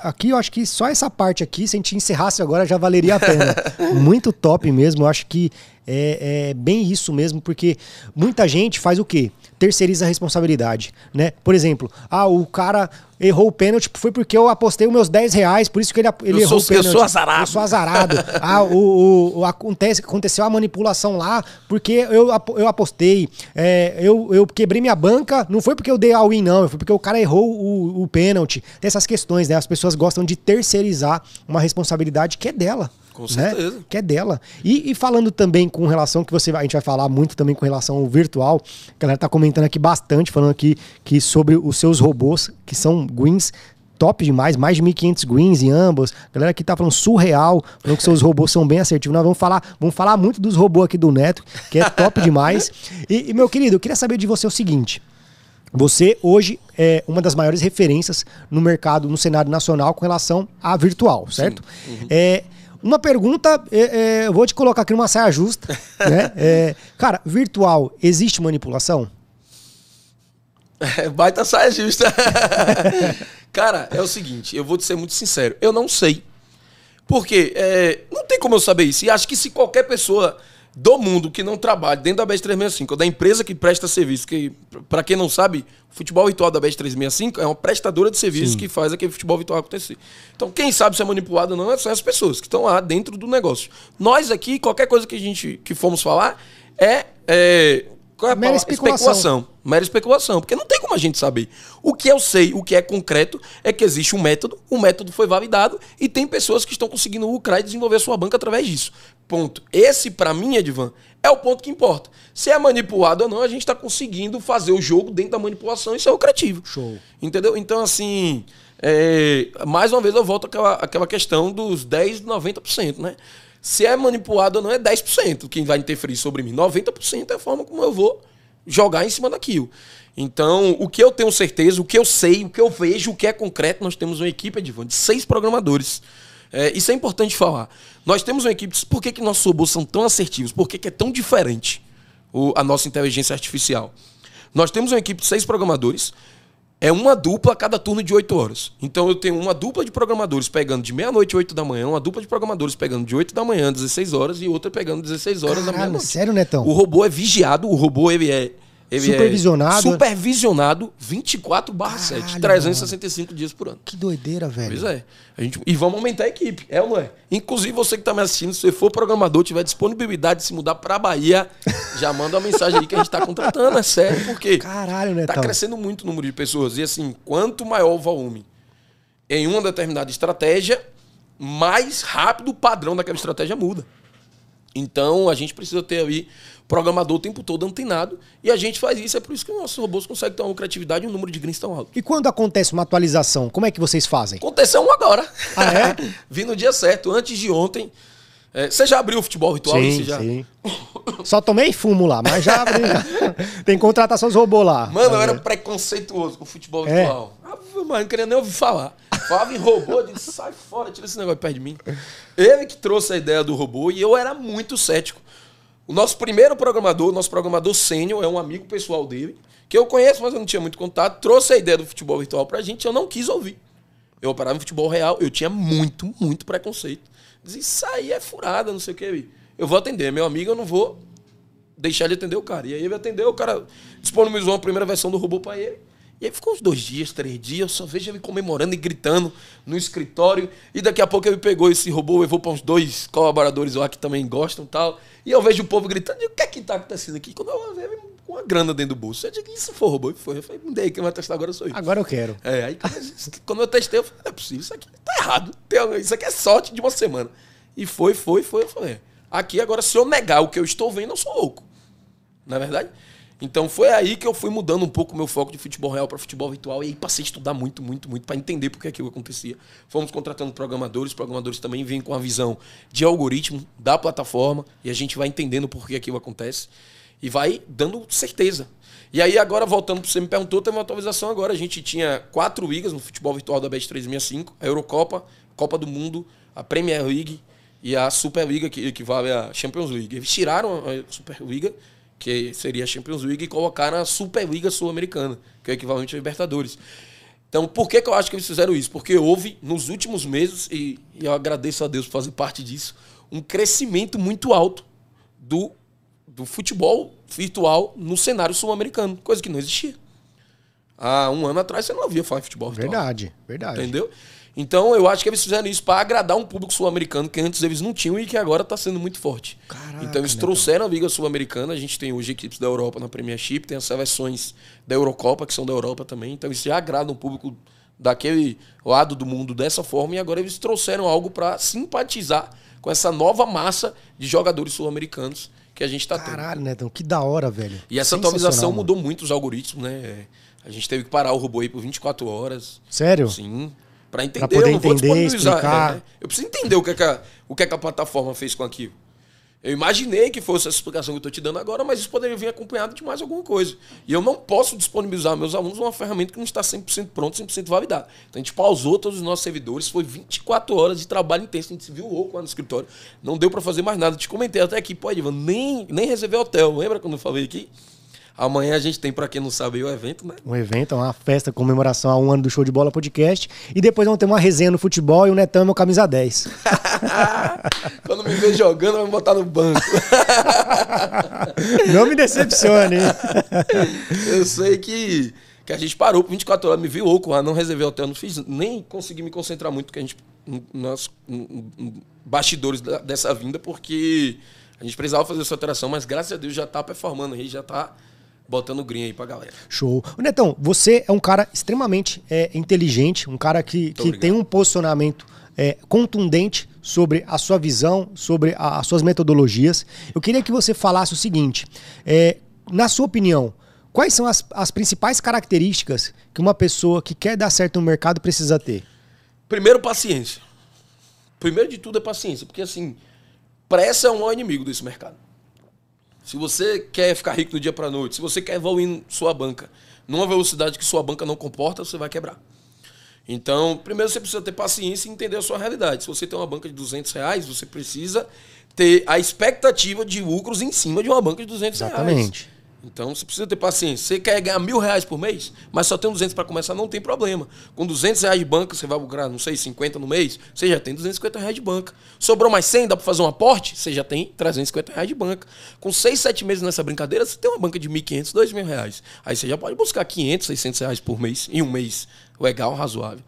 aqui eu acho que só essa parte aqui, se a gente encerrasse agora, já valeria a pena. Muito top mesmo. Eu acho que é, é, bem isso mesmo, porque muita gente faz o quê? Terceiriza a responsabilidade, né? Por exemplo, ah, o cara errou o pênalti, foi porque eu apostei os meus 10 reais, por isso que ele, ele errou
sou, o pênalti. Eu sou azarado. Eu
sou azarado. ah, o, o, o, acontece, aconteceu a manipulação lá, porque eu, eu apostei, é, eu, eu quebrei minha banca, não foi porque eu dei all-in, não, foi porque o cara errou o, o pênalti. Tem essas questões, né? As pessoas gostam de terceirizar uma responsabilidade que é dela.
Com né? certeza.
Né? Que é dela. E, e, falando também com relação que você a gente vai falar muito também com relação ao virtual, a galera tá comentando aqui bastante, falando aqui que sobre os seus robôs, que são Gwins, top demais, mais de 1.500 greens em ambos. Galera que tá falando surreal, falando que seus robôs são bem assertivos. Nós vamos falar, vamos falar muito dos robôs aqui do Neto, que é top demais. E, e, meu querido, eu queria saber de você o seguinte. Você hoje é uma das maiores referências no mercado, no cenário nacional com relação a virtual, certo? Uhum. É, uma pergunta, é, é, eu vou te colocar aqui numa saia justa. né? É, cara, virtual, existe manipulação?
É, baita saia justa. Cara, é o seguinte, eu vou te ser muito sincero, eu não sei. Porque é, não tem como eu saber isso. E acho que se qualquer pessoa do mundo que não trabalha dentro da BES 365, ou da empresa que presta serviço, que, para quem não sabe, o futebol virtual da BES 365 é uma prestadora de serviço Sim. que faz aquele futebol virtual acontecer. Então, quem sabe se é manipulado ou não são as pessoas que estão lá dentro do negócio. Nós aqui, qualquer coisa que a gente que fomos falar é, é qual é a Mera especulação. especulação. Mera especulação. Porque não tem como a gente saber. O que eu sei, o que é concreto, é que existe um método, o método foi validado e tem pessoas que estão conseguindo lucrar e desenvolver a sua banca através disso. Ponto. Esse, para mim, Edvan, é o ponto que importa. Se é manipulado ou não, a gente está conseguindo fazer o jogo dentro da manipulação e ser lucrativo.
Show.
Entendeu? Então, assim, é... mais uma vez eu volto àquela, àquela questão dos 10, 90%, né? Se é manipulado ou não, é 10% quem vai interferir sobre mim. 90% é a forma como eu vou jogar em cima daquilo. Então, o que eu tenho certeza, o que eu sei, o que eu vejo, o que é concreto, nós temos uma equipe, Edvan, de seis programadores. É, isso é importante falar. Nós temos uma equipe. Por que, que nossos robôs são tão assertivos? Por que, que é tão diferente o, a nossa inteligência artificial? Nós temos uma equipe de seis programadores é uma dupla a cada turno de 8 horas. Então eu tenho uma dupla de programadores pegando de meia-noite a 8 da manhã, uma dupla de programadores pegando de 8 da manhã a 16 horas e outra pegando 16 horas Caralho, da meia-noite.
Sério, Netão?
O robô é vigiado, o robô ele é ele
supervisionado.
É supervisionado 24 barra 7, 365 mano. dias por ano.
Que doideira, velho.
Pois é. A gente, e vamos aumentar a equipe, é ou não é? Inclusive, você que está me assistindo, se você for programador, tiver disponibilidade de se mudar para Bahia, já manda uma mensagem aí que a gente está contratando, é sério, porque
Caralho, né,
tá crescendo muito o número de pessoas. E assim, quanto maior o volume em uma determinada estratégia, mais rápido o padrão daquela estratégia muda. Então, a gente precisa ter aí programador o tempo todo antenado. E a gente faz isso, é por isso que os nossos robôs conseguem ter uma criatividade e um número de greens tão alto.
E quando acontece uma atualização, como é que vocês fazem?
Aconteceu um agora.
Ah, é?
Vi no dia certo, antes de ontem. É, você já abriu o futebol virtual?
Sim,
já...
sim. Só tomei fumo lá, mas já abri. Tem contratação dos robôs lá.
Mano, eu era preconceituoso com o futebol é. virtual. Ah, mano, não queria nem ouvir falar. Falava em robô, eu disse, sai fora, tira esse negócio perto de mim. Ele que trouxe a ideia do robô e eu era muito cético. O nosso primeiro programador, nosso programador sênior, é um amigo pessoal dele, que eu conheço, mas eu não tinha muito contato, trouxe a ideia do futebol virtual pra gente, eu não quis ouvir. Eu operava em futebol real, eu tinha muito, muito preconceito. Dizia, isso aí é furada, não sei o que. Eu vou atender, meu amigo, eu não vou deixar de atender o cara. E aí ele atendeu, o cara disponibilizou uma primeira versão do robô para ele. E aí ficou uns dois dias, três dias, eu só vejo ele comemorando e gritando no escritório. E daqui a pouco ele pegou esse robô, levou para uns dois colaboradores lá que também gostam e tal. E eu vejo o povo gritando, o que é que tá acontecendo aqui? Quando eu vejo com uma grana dentro do bolso. Eu digo, isso foi robô? E foi. Eu falei, me dei, quem vai testar agora sou eu.
Agora eu quero.
É, aí quando eu testei, eu falei, não é possível, isso aqui tá errado. Isso aqui é sorte de uma semana. E foi, foi, foi. Eu falei, aqui agora, se eu negar o que eu estou vendo, eu sou louco. Não é verdade? Então foi aí que eu fui mudando um pouco o meu foco de futebol real para futebol virtual e aí passei a estudar muito, muito, muito para entender por que aquilo acontecia. Fomos contratando programadores, programadores também vêm com a visão de algoritmo da plataforma e a gente vai entendendo por que aquilo acontece e vai dando certeza. E aí agora voltando para você me perguntou, tem uma atualização agora. A gente tinha quatro ligas no futebol virtual da Bet 365, a Eurocopa, Copa do Mundo, a Premier League e a Superliga que equivale à Champions League. Eles tiraram a Superliga que seria a Champions League, e colocaram a Superliga Sul-Americana, que é o equivalente à Libertadores. Então, por que, que eu acho que eles fizeram isso? Porque houve, nos últimos meses, e, e eu agradeço a Deus por fazer parte disso, um crescimento muito alto do, do futebol virtual no cenário sul-americano, coisa que não existia. Há um ano atrás você não havia falar de futebol virtual.
Verdade, verdade.
Entendeu? Então eu acho que eles fizeram isso para agradar um público sul-americano que antes eles não tinham e que agora está sendo muito forte. Caraca, então eles trouxeram a Liga Sul-Americana, a gente tem hoje equipes da Europa na Premiership, tem as seleções da Eurocopa, que são da Europa também, então isso já agrada um público daquele lado do mundo dessa forma e agora eles trouxeram algo para simpatizar com essa nova massa de jogadores sul-americanos que a gente está tendo.
Caralho, Netão, que da hora, velho.
E essa atualização mano. mudou muito os algoritmos, né? A gente teve que parar o robô aí por 24 horas.
Sério?
Sim. Para entender,
poder
eu não vou
entender,
disponibilizar.
explicar.
é, eu preciso entender o que, é que a, o que, é que a plataforma fez com aquilo. Eu imaginei que fosse essa explicação que eu estou te dando agora, mas isso poderia vir acompanhado de mais alguma coisa. E eu não posso disponibilizar aos meus alunos uma ferramenta que não está 100% pronta, 100% validada. Então a gente pausou todos os nossos servidores, foi 24 horas de trabalho intenso, a gente se viu louco lá no escritório. Não deu para fazer mais nada. Te comentei até aqui, pô, Ivan, nem, nem reservei hotel. Lembra quando eu falei aqui? Amanhã a gente tem, para quem não sabe, o evento, né?
Um evento, uma festa, comemoração a um ano do Show de Bola Podcast. E depois vamos ter uma resenha no futebol e o Netão é meu camisa 10.
Quando me ver jogando, vai me botar no banco.
Não me decepcione, hein?
Eu sei que, que a gente parou por 24 horas, me vi louco lá, não reservei hotel, não fiz, nem consegui me concentrar muito, porque a gente, nós, bastidores da- dessa vinda, porque a gente precisava fazer essa alteração, mas graças a Deus já tá performando aí, já tá botando green aí pra galera.
Show. Netão, você é um cara extremamente é, inteligente, um cara que, que
obrigado.
tem um posicionamento é, contundente sobre a sua visão, sobre a- as suas metodologias. Eu queria que você falasse o seguinte: é, na sua opinião, quais são as, as principais características que uma pessoa que quer dar certo no mercado precisa ter?
Primeiro, paciência. Primeiro de tudo é paciência, porque assim, pressa é o maior inimigo desse mercado. Se você quer ficar rico do dia para noite, se você quer evoluir sua banca numa velocidade que sua banca não comporta, você vai quebrar. Então, primeiro você precisa ter paciência e entender a sua realidade. Se você tem uma banca de 200 reais, você precisa ter a expectativa de lucros em cima de uma banca de 200 reais.
Exatamente.
Então você precisa ter paciência. Você quer ganhar mil reais por mês, mas só tem 200 para começar, não tem problema. Com 200 reais de banca, você vai lucrar, não sei, 50 no mês, você já tem 250 reais de banca. Sobrou mais 100, dá para fazer um aporte, você já tem 350 reais de banca. Com 6, 7 meses nessa brincadeira, você tem uma banca de 1.500, 2.000 reais. Aí você já pode buscar 500, 600 reais por mês, em um mês. Legal, razoável.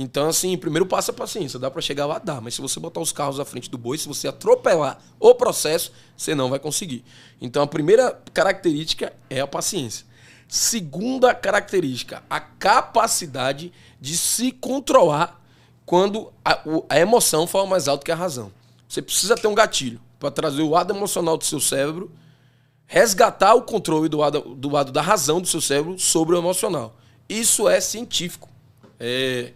Então, assim, primeiro passo é paciência. Dá para chegar lá? Dá. Mas se você botar os carros à frente do boi, se você atropelar o processo, você não vai conseguir. Então, a primeira característica é a paciência. Segunda característica, a capacidade de se controlar quando a, a emoção fala mais alto que a razão. Você precisa ter um gatilho para trazer o lado emocional do seu cérebro, resgatar o controle do lado, do lado da razão do seu cérebro sobre o emocional. Isso é científico. É,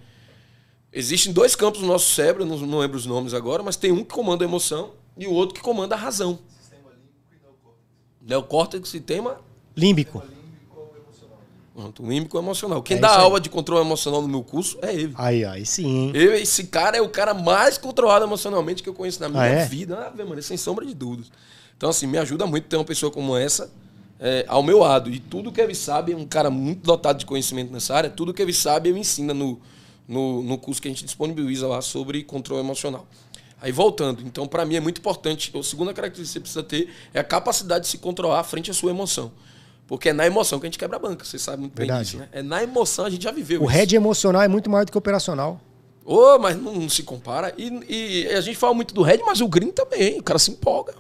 Existem dois campos no nosso cérebro, não, não lembro os nomes agora, mas tem um que comanda a emoção e o outro que comanda a razão. Neocórtex, sistema
Límbico.
pronto, límbico e emocional. Quem
É
dá aula de controle emocional no meu curso é ele.
Aí, aí sim, hein?
Eu, esse cara é o cara mais controlado emocionalmente que eu conheço na minha
Ah, é?
vida. Ah, Maria, sem sombra de dúvidas. Então, assim, me ajuda muito ter uma pessoa como essa é, ao meu lado. E tudo que ele sabe, é um cara muito dotado de conhecimento nessa área, tudo que ele sabe, ele ensina no, no, no curso que a gente disponibiliza lá sobre controle emocional. Aí, voltando. Então, para mim, é muito importante. A segunda característica que você precisa ter é a capacidade de se controlar frente à sua emoção. Porque é na emoção que a gente quebra a banca. Você sabe muito bem
Verdade.
disso, né? É na emoção, a gente já viveu
O
isso.
head emocional é muito maior do que o operacional.
Ô, mas não, não se compara. E, e a gente fala muito do Red, mas o Green também. O cara se empolga.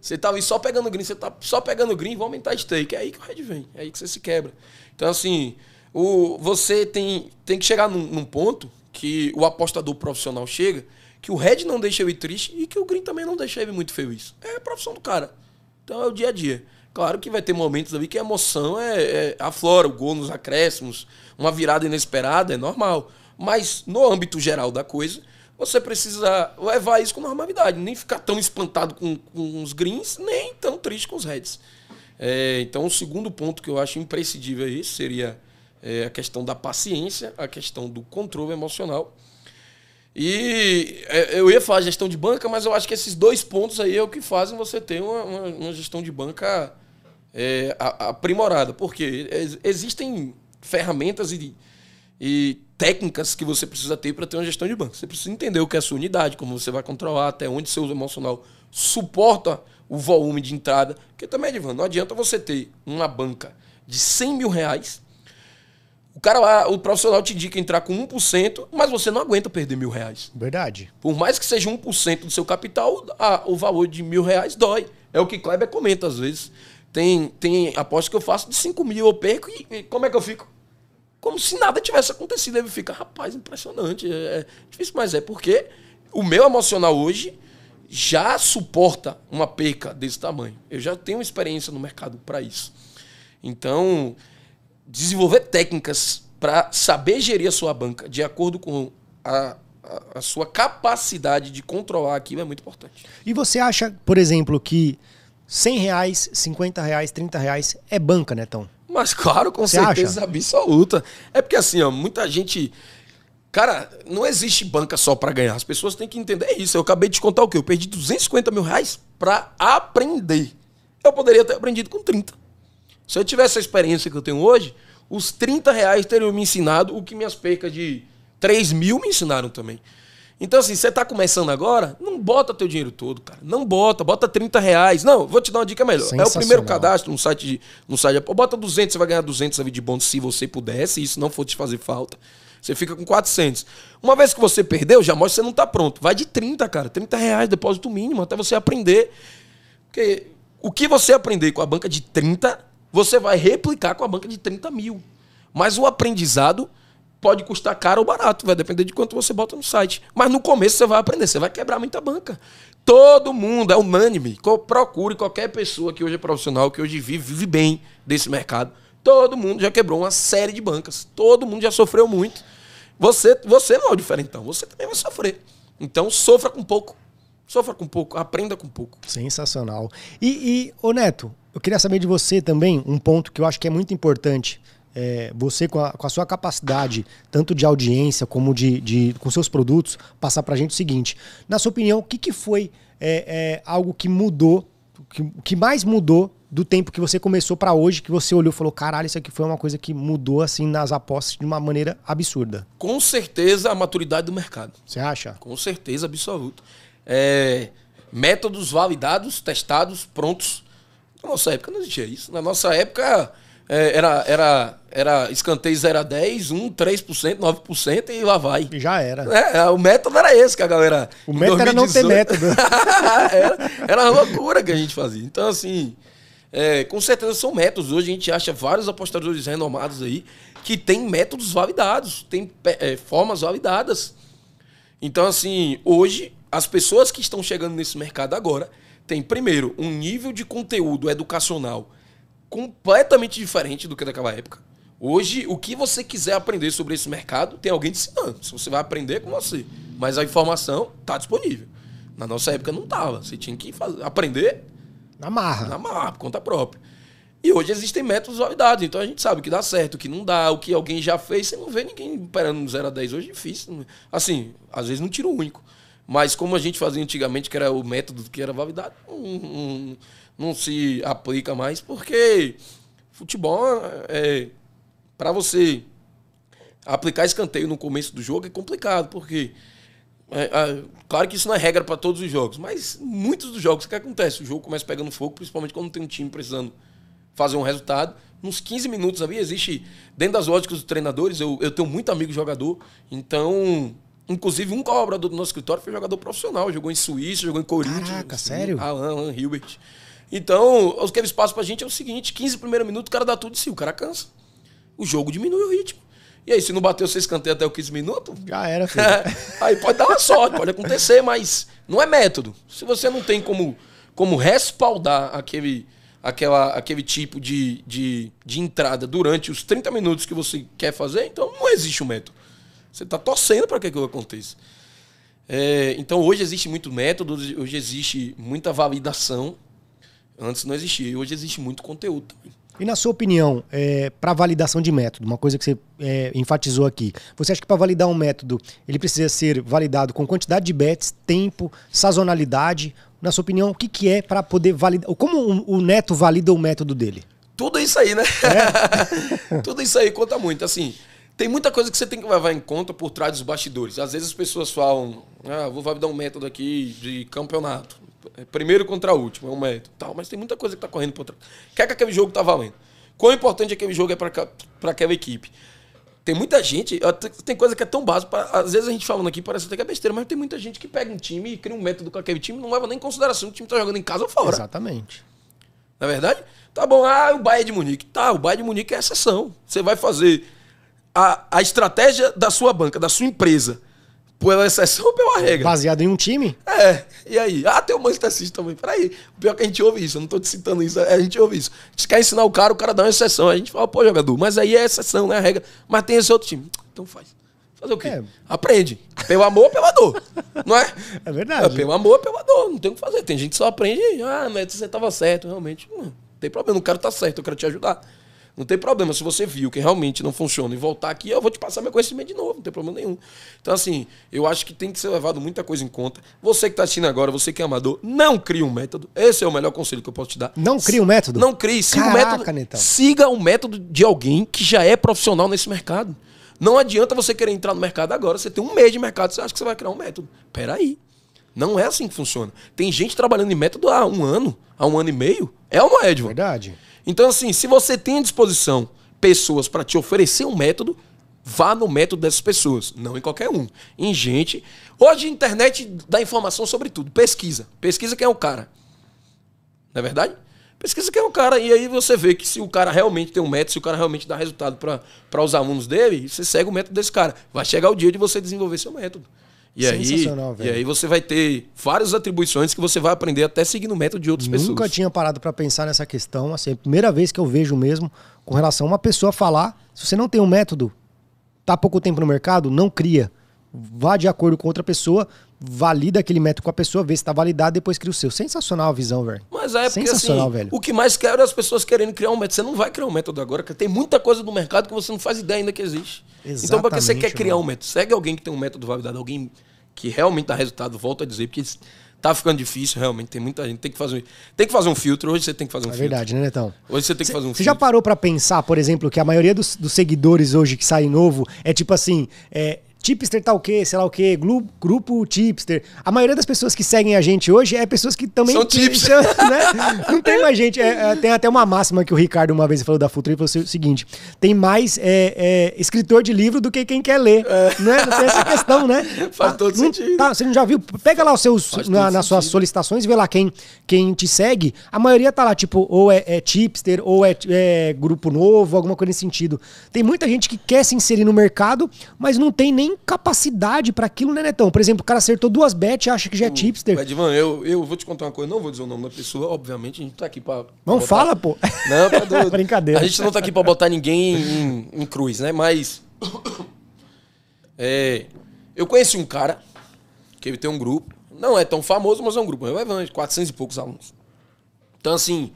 Você tá ali só pegando green, você tá só pegando green, vou aumentar stake. É aí que o Red vem. É aí que você se quebra. Então, assim, o, você tem, tem que chegar num, num ponto que o apostador profissional chega, que o Red não deixa ele triste e que o Green também não deixa ele muito feliz. É a profissão do cara. Então é o dia a dia. Claro que vai ter momentos ali que a emoção é, é aflora, o gol nos acréscimos, uma virada inesperada, é normal. Mas no âmbito geral da coisa, você precisa levar isso com normalidade, nem ficar tão espantado com, com os greens, nem tão triste com os reds. É, então, o segundo ponto que eu acho imprescindível aí seria é, a questão da paciência, a questão do controle emocional. E é, eu ia falar gestão de banca, mas eu acho que esses dois pontos aí é o que fazem você ter uma, uma- uma gestão de banca é, aprimorada. Porque ex- existem ferramentas e, e técnicas que você precisa ter para ter uma gestão de banca. Você precisa entender o que é a sua unidade, como você vai controlar, até onde seu emocional suporta o volume de entrada. Porque também, Divan, não adianta você ter uma banca de 100 mil reais o cara lá, o profissional te indica entrar com 1%, mas você não aguenta perder mil reais.
Verdade.
Por mais que seja 1% do seu capital, a- o valor de mil reais dói. É o que Kleber comenta às vezes. Tem, tem apostas que eu faço de 5 mil, eu perco e, e como é que eu fico? Como se nada tivesse acontecido. Ele fica, rapaz, impressionante. É, é difícil, mas é porque o meu emocional hoje já suporta uma perca desse tamanho. Eu já tenho experiência no mercado para isso. Então, desenvolver técnicas para saber gerir a sua banca de acordo com a, a, a sua capacidade de controlar aquilo é muito importante.
E você acha, por exemplo, que 100 reais, 50 reais, 30 reais é banca, Netão?
Mas claro, com
Você
certeza
acha?
absoluta. É porque assim, ó, muita gente. Cara, não existe banca só pra ganhar. As pessoas têm que entender isso. Eu acabei de contar o quê? Eu perdi 250 mil reais pra aprender. Eu poderia ter aprendido com 30. Se eu tivesse a experiência que eu tenho hoje, os 30 reais teriam me ensinado o que minhas percas de 3 mil me ensinaram também. Então, assim, você tá começando agora, não bota teu dinheiro todo, cara. Não bota, bota 30 reais. Não, vou te dar uma dica melhor. É o primeiro cadastro no site de. No site, bota 200, você vai ganhar 200 sabe, de bônus se você puder, se isso não for te fazer falta. Você fica com 400. Uma vez que você perdeu, já mostra que você não tá pronto. Vai de 30, cara. 30 reais, depósito mínimo, até você aprender. Porque o que você aprender com a banca de 30, você vai replicar com a banca de 30 mil. Mas o aprendizado pode custar caro ou barato, vai depender de quanto você bota no site. Mas no começo você vai aprender, você vai quebrar muita banca. Todo mundo é unânime. Procure qualquer pessoa que hoje é profissional, que hoje vive, vive bem desse mercado. Todo mundo já quebrou uma série de bancas. Todo mundo já sofreu muito. Você, você não é o diferentão, você também vai sofrer. Então sofra com pouco. Sofra com pouco, aprenda com pouco.
Sensacional. E, e ô Neto, eu queria saber de você também um ponto que eu acho que é muito importante. É, você, com a, com a sua capacidade, tanto de audiência como de, de com seus produtos, passar pra gente o seguinte: na sua opinião, o que, que foi é, é, algo que mudou, o que, que mais mudou do tempo que você começou pra hoje, que você olhou e falou: caralho, isso aqui foi uma coisa que mudou assim nas apostas de uma maneira absurda?
Com certeza a maturidade do mercado.
Você acha?
Com certeza absoluta. É, métodos validados, testados, prontos. Na nossa época não existia isso. Na nossa época é, era, era, era escanteio 0 a 10, 1, 3%, 9% e lá vai.
Já era.
É, o método era esse que a galera.
O método era não ter
2018
método.
era, era uma loucura que a gente fazia. Então, assim, é, com certeza são métodos. Hoje a gente acha vários apostadores renomados aí que têm métodos validados, têm pe- é, formas validadas. Então, assim, hoje, as pessoas que estão chegando nesse mercado agora têm, primeiro, um nível de conteúdo educacional completamente diferente do que daquela época. Hoje, o que você quiser aprender sobre esse mercado, tem alguém te ensinando. Se você vai aprender é com você. Mas a informação está disponível. Na nossa época não estava. Você tinha que fazer, aprender
Na marra.
na marra, por conta própria. E hoje existem métodos validados, então a gente sabe o que dá certo, o que não dá, o que alguém já fez, você não vê ninguém operando no 0 a 10 hoje é difícil. Assim, às vezes não tira o único. Mas como a gente fazia antigamente, que era o método que era validado, não, não- não se aplica mais, porque futebol é. para você aplicar escanteio no começo do jogo é complicado, porque. é, é, claro que isso não é regra para todos os jogos, mas muitos dos jogos que acontece? O jogo começa pegando fogo, principalmente quando tem um time precisando fazer um resultado. Nos 15 minutos ali existe, dentro das lógicas dos treinadores, eu, eu tenho muito amigo jogador, então. Inclusive, um colaborador do nosso escritório foi jogador profissional, jogou em Suíça, jogou em Corinthians.
Caraca,
assim,
sério?
Alan, Alan Hilbert. Então, o que eles passam pra gente é o seguinte: 15 primeiros minutos, o cara dá tudo de si, o cara cansa. O jogo diminui o ritmo. E aí, se não bateu seis escanteio até o 15 minutos,
Já era, filho.
aí pode dar uma sorte, pode acontecer, mas não é método. Se você não tem como, como respaldar aquele, aquela, aquele tipo de, de, de entrada durante os 30 minutos que você quer fazer, então não existe um método. Você está torcendo para que aquilo aconteça. É, então hoje existe muito método, hoje existe muita validação. Antes não existia, hoje existe muito conteúdo também.
E na sua opinião, para validação de método, uma coisa que você é, enfatizou aqui, você acha que para validar um método ele precisa ser validado com quantidade de bets, tempo, sazonalidade? Na sua opinião, o que, que é para poder validar? Como o, o Neto valida o método dele?
Tudo isso aí, né? Tudo isso aí conta muito. Assim, tem muita coisa que você tem que levar em conta por trás dos bastidores. Às vezes as pessoas falam, ah, vou validar um método aqui de campeonato. É Primeiro contra último, é um método. Tal, mas tem muita coisa que tá correndo por trás. O que é que aquele jogo tá valendo? Quão importante aquele jogo é para aquela equipe? Tem muita gente, tem- coisa que é tão básica, às vezes a gente falando aqui parece até que é besteira, mas tem muita gente que pega um time e cria um método com aquele time e não leva nem em consideração o time tá jogando em casa ou fora.
Exatamente.
Na é verdade? Tá bom, ah, o Bayern de Munique. Tá, o Bayern de Munique é exceção. Você vai fazer a, a estratégia da sua banca, da sua empresa, pela exceção ou pela regra?
Baseado em um time?
É, e aí? Ah, tem o Manchester City também. Peraí, o pior é que a gente ouve isso, eu não tô te citando isso, a gente ouve isso. A gente quer ensinar o cara, o cara dá uma exceção. A gente fala, pô, jogador, mas aí é exceção, não é a regra. Mas tem esse outro time. Então faz. Fazer o quê?
É.
Aprende. Pelo amor, pela dor. Não é?
É verdade.
É, pelo amor, pela dor. Não tem o que fazer. Tem gente que só aprende, ah, mas você tava certo, realmente. Não tem problema, não quero estar certo, eu quero te ajudar. Não tem problema. Se você viu que realmente não funciona e voltar aqui, eu vou te passar meu conhecimento de novo, não tem problema nenhum. Então, assim, eu acho que tem que ser levado muita coisa em conta. Você que está assistindo agora, você que é amador, não crie um método. Esse é o melhor conselho que eu posso te dar.
Não crie um método?
Não crie. Siga o
Caraca,
método.
Netão.
Siga o método de alguém que já é profissional nesse mercado. Não adianta você querer entrar no mercado agora. Você tem um mês de mercado, você acha que você vai criar um método. Peraí. Não é assim que funciona. Tem gente trabalhando em método há um ano, há um ano e meio. É uma Edvan.
Verdade.
Então, assim, se você tem à disposição pessoas para te oferecer um método, vá no método dessas pessoas, não em qualquer um. Em gente. Hoje a internet dá informação sobre tudo. Pesquisa. Pesquisa quem é o cara. Não é verdade? Pesquisa quem é o cara e aí você vê que se o cara realmente tem um método, se o cara realmente dá resultado para os alunos dele, você segue o método desse cara. Vai chegar o dia de você desenvolver seu método. E aí, e aí você vai ter várias atribuições que você vai aprender até seguindo o método de outras
Nunca
pessoas.
tinha parado pra pensar nessa questão. Assim, é a primeira vez que eu vejo mesmo com relação a uma pessoa falar: se você não tem um método, tá pouco tempo no mercado, não cria. Vá de acordo com outra pessoa, valida aquele método com a pessoa, vê se tá validado, depois cria o seu. Sensacional a visão, velho.
Mas é porque
Sensacional,
assim,
velho.
o que mais quero é as pessoas querendo criar um método. Você não vai criar um método agora, porque tem muita coisa do mercado que você não faz ideia ainda que existe. então, por que você quer
Exatamente,
criar
mano.
um método? Segue alguém que tem um método validado, alguém que realmente dá resultado, volto a dizer, porque tá ficando difícil, realmente. Tem muita gente. Tem que fazer, tem que fazer um filtro. Hoje você tem que fazer um
É
filtro.
verdade, né, Netão?
Hoje você tem que fazer um
Você já
filtro.
parou pra pensar, por exemplo, que a maioria dos, dos seguidores hoje que saem novo é tipo assim, é, tipster tá o quê, sei lá o quê, glu- grupo tipster. A maioria das pessoas que seguem a gente hoje é pessoas que também...
São tipster.
né? Não tem mais gente, é, é, tem até uma máxima que o Ricardo uma vez falou da Futura, ele falou o seguinte, tem mais é, é, escritor de livro do que quem quer ler, né? Não tem essa questão, né?
Faz todo
não-
sentido.
tá, você não já viu? Pega lá os seus, na- nas suas solicitações e vê lá quem, quem te segue. A maioria tá lá, tipo, ou é, é tipster, ou é, é grupo novo, alguma coisa nesse sentido. Tem muita gente que quer se inserir no mercado, mas não tem nem capacidade pra aquilo, né, Netão? Por exemplo, o cara acertou duas bets e acha que já é tipster.
Edvan, eu, eu vou te contar uma coisa, não vou dizer o nome da pessoa, obviamente, a gente tá aqui pra. pra
Não
botar-
fala, pô.
Não, tá doido.
Brincadeira.
A gente não tá aqui pra botar ninguém em, em cruz, né? Mas. É, eu conheci um cara que ele tem um grupo. Não é tão famoso, mas é um grupo. Um 400 e poucos alunos. Então, assim.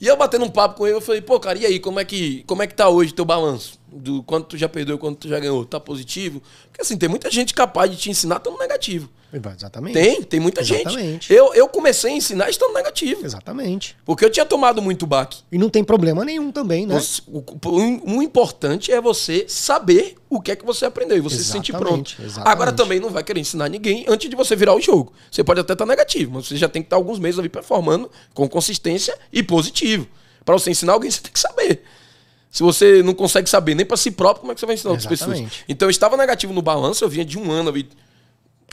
E eu batendo um papo com ele, eu falei, pô, cara, e aí, como é que, como é que tá hoje teu balanço? Do quanto tu já perdeu, quanto tu já ganhou? Tá positivo? Porque assim, tem muita gente capaz de te ensinar estando negativo.
Exatamente.
Tem, tem muita
Exatamente.
gente. Eu, eu comecei a ensinar estando negativo.
Exatamente.
Porque eu tinha tomado muito baque.
E não tem problema nenhum também, né?
O, o- o importante é você saber o que é que você aprendeu e você se sentir
Exatamente,
pronto.
exatamente.
Agora também não vai querer ensinar ninguém antes de você virar o jogo. Você pode até estar negativo, mas você já tem que estar alguns meses ali performando com consistência e positivo. Para você ensinar alguém, você tem que saber. Se você não consegue saber nem para si próprio, como é que você vai ensinar outras pessoas?
Exatamente.
Então eu estava negativo no balanço, eu vinha de um ano ali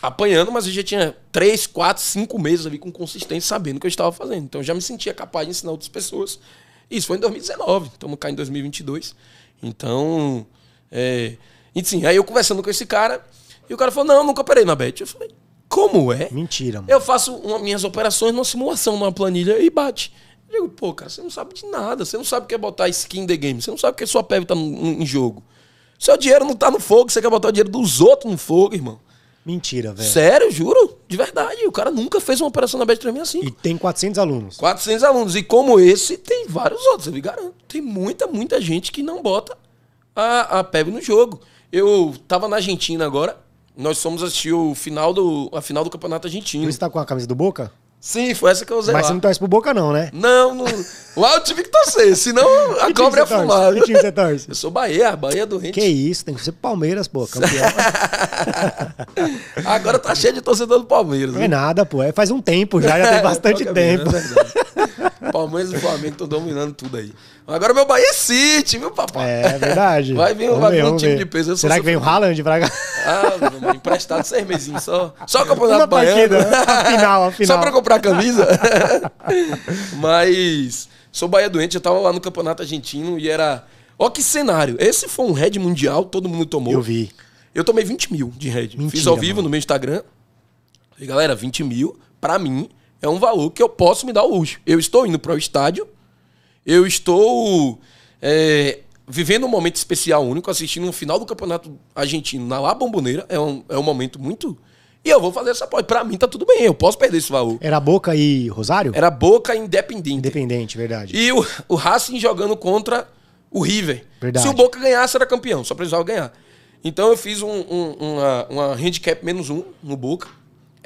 apanhando, mas eu já tinha três, quatro, cinco meses ali com consistência, sabendo o que eu estava fazendo. Então eu já me sentia capaz de ensinar outras pessoas. Isso foi em 2019, estamos cá em 2022. Então, é, e sim, aí eu conversando com esse cara, e o cara falou: Não, nunca operei na Bet. Eu falei: Como é?
Mentira, mano.
Eu faço uma- minhas operações numa simulação, numa planilha e bate. Eu digo, pô, cara, você não sabe de nada. Você não sabe o que é botar skin in the game. Você não sabe o que sua PEV tá no- em jogo. Seu dinheiro não tá no fogo, você quer botar o dinheiro dos outros no fogo, irmão.
Mentira, velho.
Sério, juro, de verdade. O cara nunca fez uma operação na Bet 365.
E tem 400 alunos.
400 alunos. E como esse, tem vários outros, eu lhe garanto. Tem muita, muita gente que não bota a, a PEB no jogo. Eu tava na Argentina agora. Nós fomos assistir o final do, a final do Campeonato Argentino.
isso tá com a camisa do Boca?
Sim, foi essa que eu usei
Mas
lá.
você não torce pro Boca, não, né?
Não, não. Lá eu tive que torcer, senão a cobra ia
torce?
fumar.
Que time você torce?
Eu sou Bahia, Bahia do Rente.
Que isso, tem que ser Palmeiras, pô, campeão.
Agora tá cheio de torcedor do Palmeiras.
Não é nada, pô. É, faz um tempo já, já tem bastante
Toca
tempo.
bem, é. Palmeiras e Flamengo estão dominando tudo aí. Agora meu Bahia é City, viu, papai?
É verdade.
Vai vir,
Vamos
vai
ver,
vir um time
ver.
de peso. eu
Será que vem o. Haaland pra cá?
Ah, meu irmão, emprestado seis mesinhos só. Só o campeonato
Uma
baiano.
a final, final.
Só pra comprar camisa. Mas sou Bahia doente, eu tava lá no campeonato argentino e era. Ó que cenário. Esse foi um Red mundial, todo mundo tomou.
Eu vi.
Eu tomei 20 mil de Red. Fiz
Mentira,
ao vivo
mano.
no meu Instagram. E galera, 20 mil, pra mim, é um valor que eu posso me dar o luxo. Eu estou indo para o estádio, eu estou é, vivendo um momento especial único, assistindo um final do campeonato argentino na La Bomboneira, é um, é um momento muito. E eu vou fazer essa aposta. Pra mim tá tudo bem, eu posso perder esse valor.
Era Boca e Rosário?
Era Boca Independente.
Independente, verdade.
E o, o Racing jogando contra o River.
Verdade.
Se o Boca ganhasse, era campeão, só precisava ganhar. Então eu fiz um, um, uma, uma handicap menos um no Boca.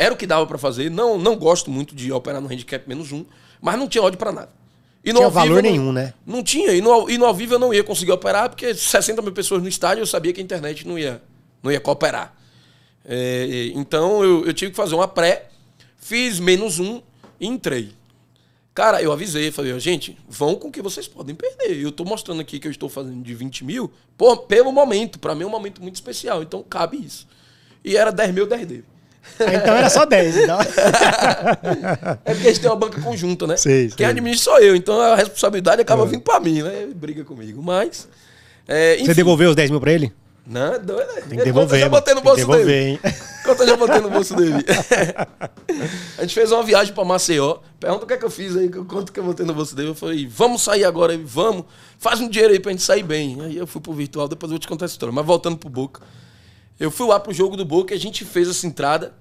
Era o que dava pra fazer. Não, não gosto muito de operar no handicap menos um, mas não tinha ódio pra nada. E
Tinha
ao vivo
valor
não-
nenhum, né?
Não tinha. E no, e no ao vivo eu não ia conseguir operar, porque 60 mil pessoas no estádio, eu sabia que a internet não ia, não ia cooperar. É, então eu, eu tive que fazer uma pré, fiz menos um e entrei. Cara, eu avisei, falei, gente, vão com o que vocês podem perder. Eu tô mostrando aqui que eu estou fazendo de 20 mil, pô, pelo momento. Pra mim é um momento muito especial, então cabe isso. E era 10 mil, 10 dele.
Ah, Então era só 10. Então...
É porque a gente tem uma banca conjunta, né?
Sei, sei.
Quem administra sou eu, então a responsabilidade acaba vindo pra mim, né? Ele briga comigo. Mas. É,
Você devolveu os 10 mil pra ele?
Não, é doido, né?
Tem que devolver.
Eu já botei no bolso
devolver,
dele.
hein?
Quanto eu já botei no bolso dele? a gente fez uma viagem pra Maceió. Pergunta o que é que eu fiz aí, quanto que eu botei no bolso dele. Eu falei, vamos sair agora. Vamos. Faz um dinheiro aí pra gente sair bem. Aí eu fui pro virtual, depois eu vou te contar essa história. Mas voltando pro Boca. Eu fui lá pro jogo do Boca, a gente fez essa entrada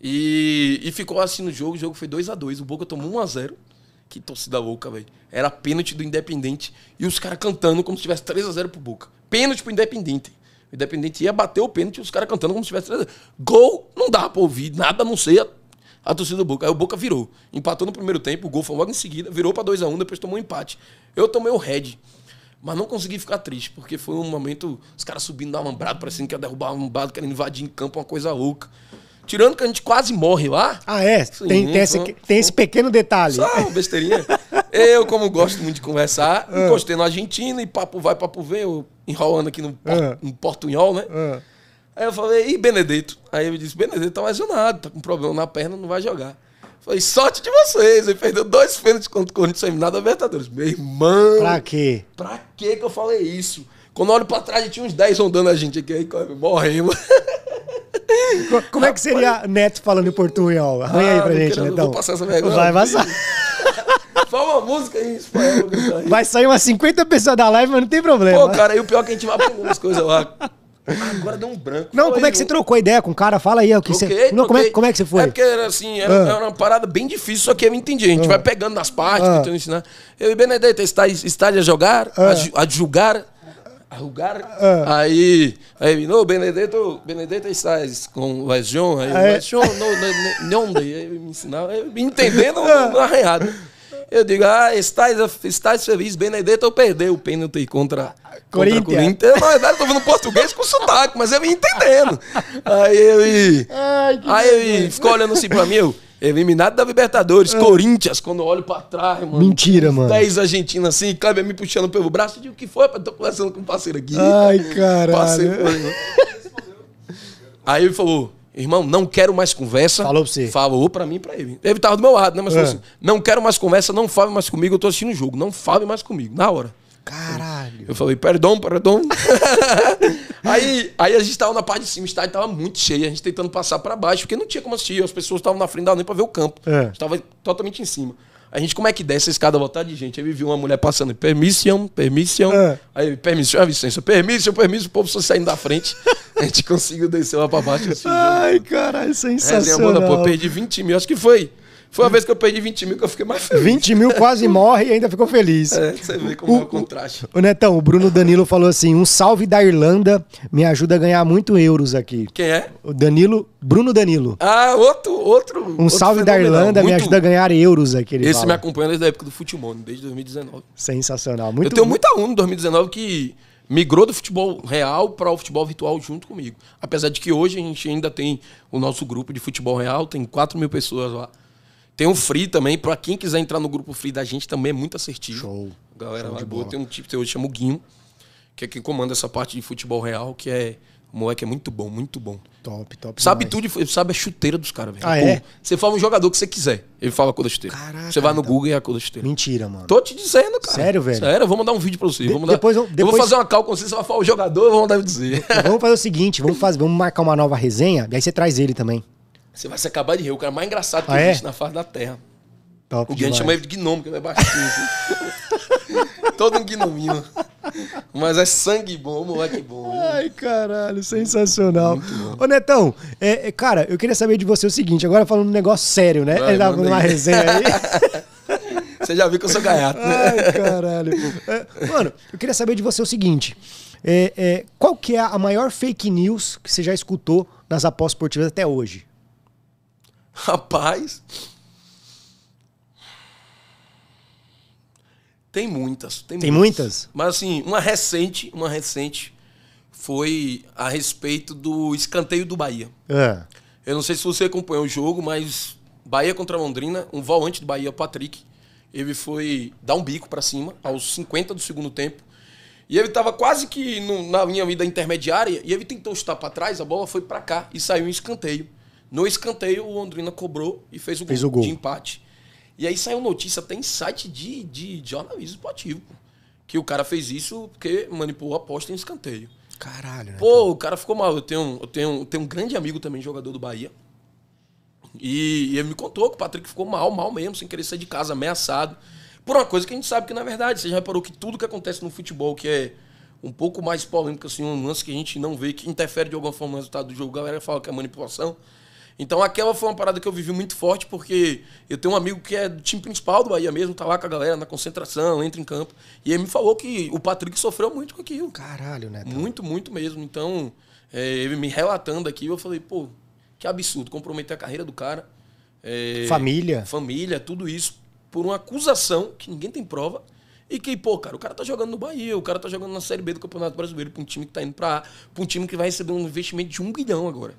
e, e ficou assim no jogo. O jogo foi 2 a 2 O Boca tomou 1 a 0 Que torcida louca, velho. Era pênalti do Independente e os caras cantando como se tivesse 3 a 0 pro Boca. Pênalti pro Independente. O Independente ia bater o pênalti e os caras cantando como se tivesse 3 a 0 Gol, não dava pra ouvir, nada a não ser a, torcida do Boca. Aí o Boca virou. Empatou no primeiro tempo, o gol foi logo em seguida, virou pra 2 a 1 depois tomou um empate. Eu tomei o head. Mas não consegui ficar triste, porque foi um momento, os caras subindo da alambrado, parecendo que ia derrubar um alambrado, querendo invadir em campo, uma coisa louca. Tirando que a gente quase morre lá.
Ah, é?
Sim,
tem, tem, esse, tem esse pequeno detalhe.
Só uma besteirinha. Eu, como gosto muito de conversar,
Ah.
encostei na Argentina e papo vai, papo vem, eu enrolando aqui no,
Ah.
no portunhol, né?
Ah.
Aí eu falei, e Benedetto? Aí ele disse, Benedetto tá lesionado, tá com problema na perna, não vai jogar. Falei, sorte de vocês, ele perdeu dois pênaltis contra o Corinthians eliminado da Libertadores. Meu irmão,
Pra quê?
pra que que eu falei isso? Quando eu olho pra trás, tinha uns 10 rondando a gente aqui, aí morremos.
Co- Como é que seria Neto falando em portunhol? Arranha aí
Ah,
pra
não
gente, Netão.
vou passar essa vergonha.
Vai passar.
Fala uma música aí, em espanhol. aí.
Vai sair umas 50 pessoas da live, mas não tem problema.
Pô, cara, aí o pior é que a gente vai aprendendo as coisas lá. Agora deu um branco.
não, como é
aí,
que você
um-
trocou ideia com o cara? Fala aí. O que
Troquei,
você... Não, como, é, como é que você foi?
É porque era assim, era,
Ah.
era uma parada bem difícil, só que eu entendi. A gente vai pegando nas partes,
Ah.
tentando ensinar. Eu e Benedetta, está, está a jogar, a, a julgar, a julgar.
Ah.
Aí, aí no, Benedetto, Benedetta está com lesão, aí,
Ah, é?
lesão, não, não, não, não, aí me ensinava, eu entendendo
Ah.
arranhado. Eu digo, ah, estás, estás feliz, Benedetto perdeu o pênalti contra, contra
Corinthians.
o Corinthians. Na verdade, eu tô falando português com sotaque, mas eu me entendendo. Aí ele...
Ai,
Aí ele ficou olhando assim pra mim, eu, eliminado da Libertadores, Corinthians, quando eu olho pra trás, mano.
Mentira, mano.
10 argentinos assim, Kleber me puxando pelo braço, eu digo, o que foi? rapaz? Tô conversando com um parceiro aqui.
Ai,
Parceiro,
caralho.
Aí ele falou, irmão, não quero mais conversa.
Falou pra você.
Falou pra mim e pra ele. Ele tava do meu lado, né? Mas falou
É.
assim, não quero mais conversa, não fale mais comigo, eu tô assistindo o jogo. Não fale mais comigo, na hora.
Caralho.
Eu falei, perdão, perdão. aí, aí a gente tava na parte de cima, o estádio tava muito cheio, a gente tentando passar pra baixo, porque não tinha como assistir, as pessoas estavam na frente, dava nem pra ver o campo.
É.
A gente tava totalmente em cima. A gente, como é que desce a escada lotada de gente? Aí viu uma mulher passando, permission, permission.
É.
Aí, permission, a licença, permission, permission, o povo só saindo da frente. A gente conseguiu descer lá pra baixo. Assim,
Ai, caralho, sensacional.
boa, pô, perdi 20 mil, acho que foi. Foi a vez que eu perdi 20 mil que eu fiquei mais feliz.
20 mil quase morre e ainda ficou feliz.
É, você vê como é o contraste.
Ô Netão, o Bruno Danilo falou assim: um salve da Irlanda me ajuda a ganhar muito euros aqui.
Quem é?
O Danilo, Bruno Danilo.
Ah, outro, outro.
Um
outro
salve da. Irlanda me
Muito-
ajuda a ganhar euros aqui.
Esse
fala.
me acompanha desde a época do futebol, desde 2019.
Sensacional. Muito
eu tenho muita aluna em 2019 que migrou do futebol real para o futebol virtual junto comigo. Apesar de que hoje a gente ainda tem o nosso grupo de futebol real, tem 4 mil pessoas lá. Tem o Free também, para quem quiser entrar no grupo Free da gente também é muito assertivo.
Show.
Galera
Show
lá boa. Tem um tipo que hoje chama o Guinho, que é quem comanda essa parte de futebol real, que é. O moleque é muito bom, muito bom.
Top, top.
Sabe
demais.
tudo, sabe a chuteira dos caras, velho.
Ah,
Pô,
é?
Você fala um jogador que você quiser, ele fala a cor da chuteira.
Caraca,
você vai no
então.
Google e é a cor da chuteira.
Mentira, mano.
Tô te dizendo, cara.
Sério, velho?
Sério, eu vou mandar um vídeo pra você.
De-
vou mandar-
depois eu-
vou
depois-
fazer uma cal com você, você vai falar o jogador, eu vou mandar dizer.
Vamos fazer o seguinte: vamos, fazer, vamos marcar uma nova resenha e aí você traz ele também.
Você vai se acabar de rir, o cara mais engraçado que
Ah, é?
existe na face da Terra.
Top
O Guilherme chama ele de gnomo, que ele é baixinho. assim. Todo um gnominho. Mas é sangue bom, moleque bom.
Ai, caralho, sensacional. Ô, Netão, é, é, cara, eu queria saber de você o seguinte, agora falando um negócio sério, né?
Vai,
Ele tava numa
aí.
resenha aí.
Você já viu que eu sou gaiato, né?
Ai, caralho. É, mano, eu queria saber de você o seguinte. é, é, qual que é a maior fake news que você já escutou nas apostas esportivas até hoje?
Rapaz. Tem muitas. Tem,
Tem muitas?
Mas assim, uma recente, uma recente foi a respeito do escanteio do Bahia.
Ah,
Eu não sei se você acompanhou o jogo, mas Bahia contra Londrina, um volante do Bahia, o Patrick, ele foi dar um bico pra cima aos 50 do segundo tempo. E ele tava quase que no- na linha da intermediária e ele tentou chutar pra trás, a bola foi pra cá e saiu em escanteio. No escanteio, o Londrina cobrou e fez o,
Fez
gol,
o gol.
de empate. E aí saiu notícia até em site de, de jornalismo esportivo, pô, que o cara fez isso porque manipulou a aposta em escanteio.
caralho, né?
Pô, o cara ficou mal. Eu tenho, eu tenho, eu tenho um grande amigo também, jogador do Bahia. E, e ele me contou que o Patrick ficou mal, mal mesmo, sem querer sair de casa, ameaçado. Por uma coisa que a gente sabe que, na verdade, você já reparou que tudo que acontece no futebol, que é um pouco mais polêmico, assim, um lance que a gente não vê, que interfere de alguma forma no resultado do jogo, a galera fala que é manipulação. Então aquela foi uma parada que eu vivi muito forte, porque eu tenho um amigo que é do time principal do Bahia mesmo, tá lá com a galera na concentração, entra em campo. E ele me falou que o Patrick sofreu muito com aquilo.
Caralho, né?
Muito, muito mesmo. Então, é, ele me relatando aqui, eu falei, pô, que absurdo, comprometer a carreira do cara. É,
Família.
Família, tudo isso, por uma acusação que ninguém tem prova. E que, pô, cara, o cara tá jogando no Bahia, o cara tá jogando na Série B do Campeonato Brasileiro pra um time que tá indo pra A, pra um time que vai receber um investimento de um bilhão agora.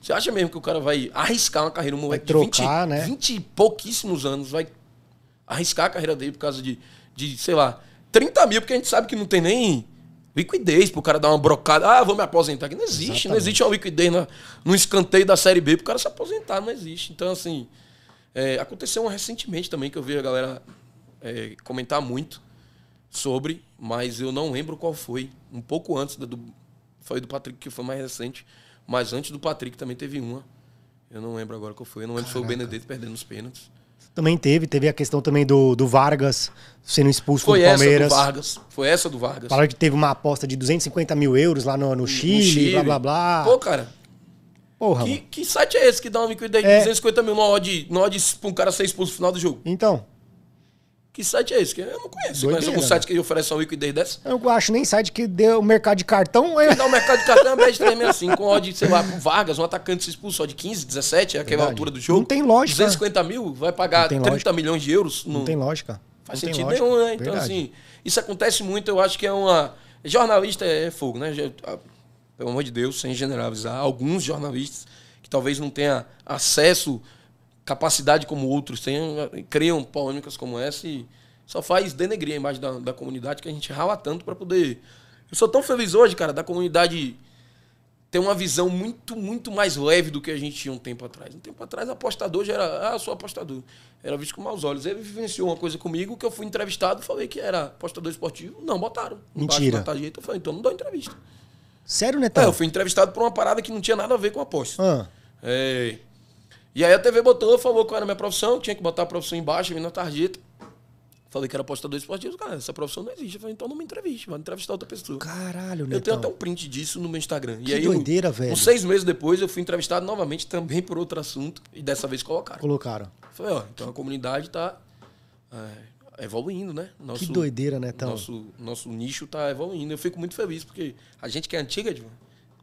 Você acha mesmo que o cara vai arriscar uma carreira, um moleque
Vai
de
trocar,
20,
né?
20 e pouquíssimos anos, vai arriscar a carreira dele por causa de, de, sei lá, 30 mil, porque a gente sabe que não tem nem liquidez pro cara dar uma brocada. Ah, vou me aposentar aqui. Não existe, não
Exatamente.
existe uma liquidez na, no escanteio da Série B pro cara se aposentar, não existe. Então, assim, é, aconteceu um recentemente também que eu vi a galera é, comentar muito sobre, mas eu não lembro qual foi. Um pouco antes do. Foi do Patrick, que foi mais recente. Mas antes do Patrick também teve uma. Eu não lembro agora qual foi. Eu não lembro se foi o. Benedetto perdendo os pênaltis.
Também teve, teve a questão também do, do Vargas sendo expulso
Foi
contra o
essa
Palmeiras.
do Vargas. Foi essa do Vargas.
Falaram que teve uma aposta de 250 mil euros lá no, no Chile,
Chile.
blá blá blá.
Pô, cara,
Porra,
que, que site é esse que dá uma liquidez de
É.
250 mil no odd, no odd pra um cara ser expulso no final do jogo?
Então,
Que site é esse? Que Eu não conheço.
Doideira,
conhece algum site que oferece uma liquidez dessa?
eu não acho nem site que deu o mercado de cartão.
Dá o mercado de cartão é bet 365 com odd, sei lá, pro Vargas, um atacante se expulso, odd 15, 17, é aquela altura do jogo.
Não tem lógica.
250 mil, vai pagar
Não tem
30
lógica.
milhões de euros.
Não
no-
tem lógica.
Faz
Não
sentido
lógica.
nenhum, né? Então,
Verdade.
assim, isso acontece muito, eu acho que é uma. Jornalista é fogo, né? Ah, Pelo amor de Deus, sem generalizar. Alguns jornalistas que talvez não tenham acesso, capacidade como outros eh, criam polêmicas como essa e só faz denegrir a imagem da, da comunidade que a gente rala tanto para poder. Eu sou tão feliz hoje, cara, da comunidade ter uma visão muito, muito mais leve do que a gente tinha um tempo atrás. Um tempo atrás, apostador já era, ah, eu sou apostador. Era visto com maus olhos. Ele vivenciou uma coisa comigo que eu fui entrevistado, falei que era apostador esportivo. Não, botaram.
Mentira.
da tarjeta, eu falei, então não dou entrevista.
Sério,
É,
Netão?
eu fui entrevistado por uma parada que não tinha nada a ver com aposta.
Ah,
É. E aí a TV botou, falou qual era a minha profissão, tinha que botar a profissão embaixo, vim na tarjeta. Falei que era apostador esportivo. Cara, essa profissão não existe. Eu falei, então não me entreviste, vai entrevistar outra pessoa.
caralho,
Eu
Netão.
tenho até um print disso no meu Instagram.
Que
e aí,
doideira,
um-
velho.
Uns seis meses depois, eu fui entrevistado novamente também por outro assunto. E dessa vez colocaram.
Colocaram.
Falei, ó, então a comunidade tá é, evoluindo, né? Nosso,
Que doideira, Netão.
Nosso, nosso nicho tá evoluindo. Eu fico muito feliz, porque a gente que é antiga, Edvan,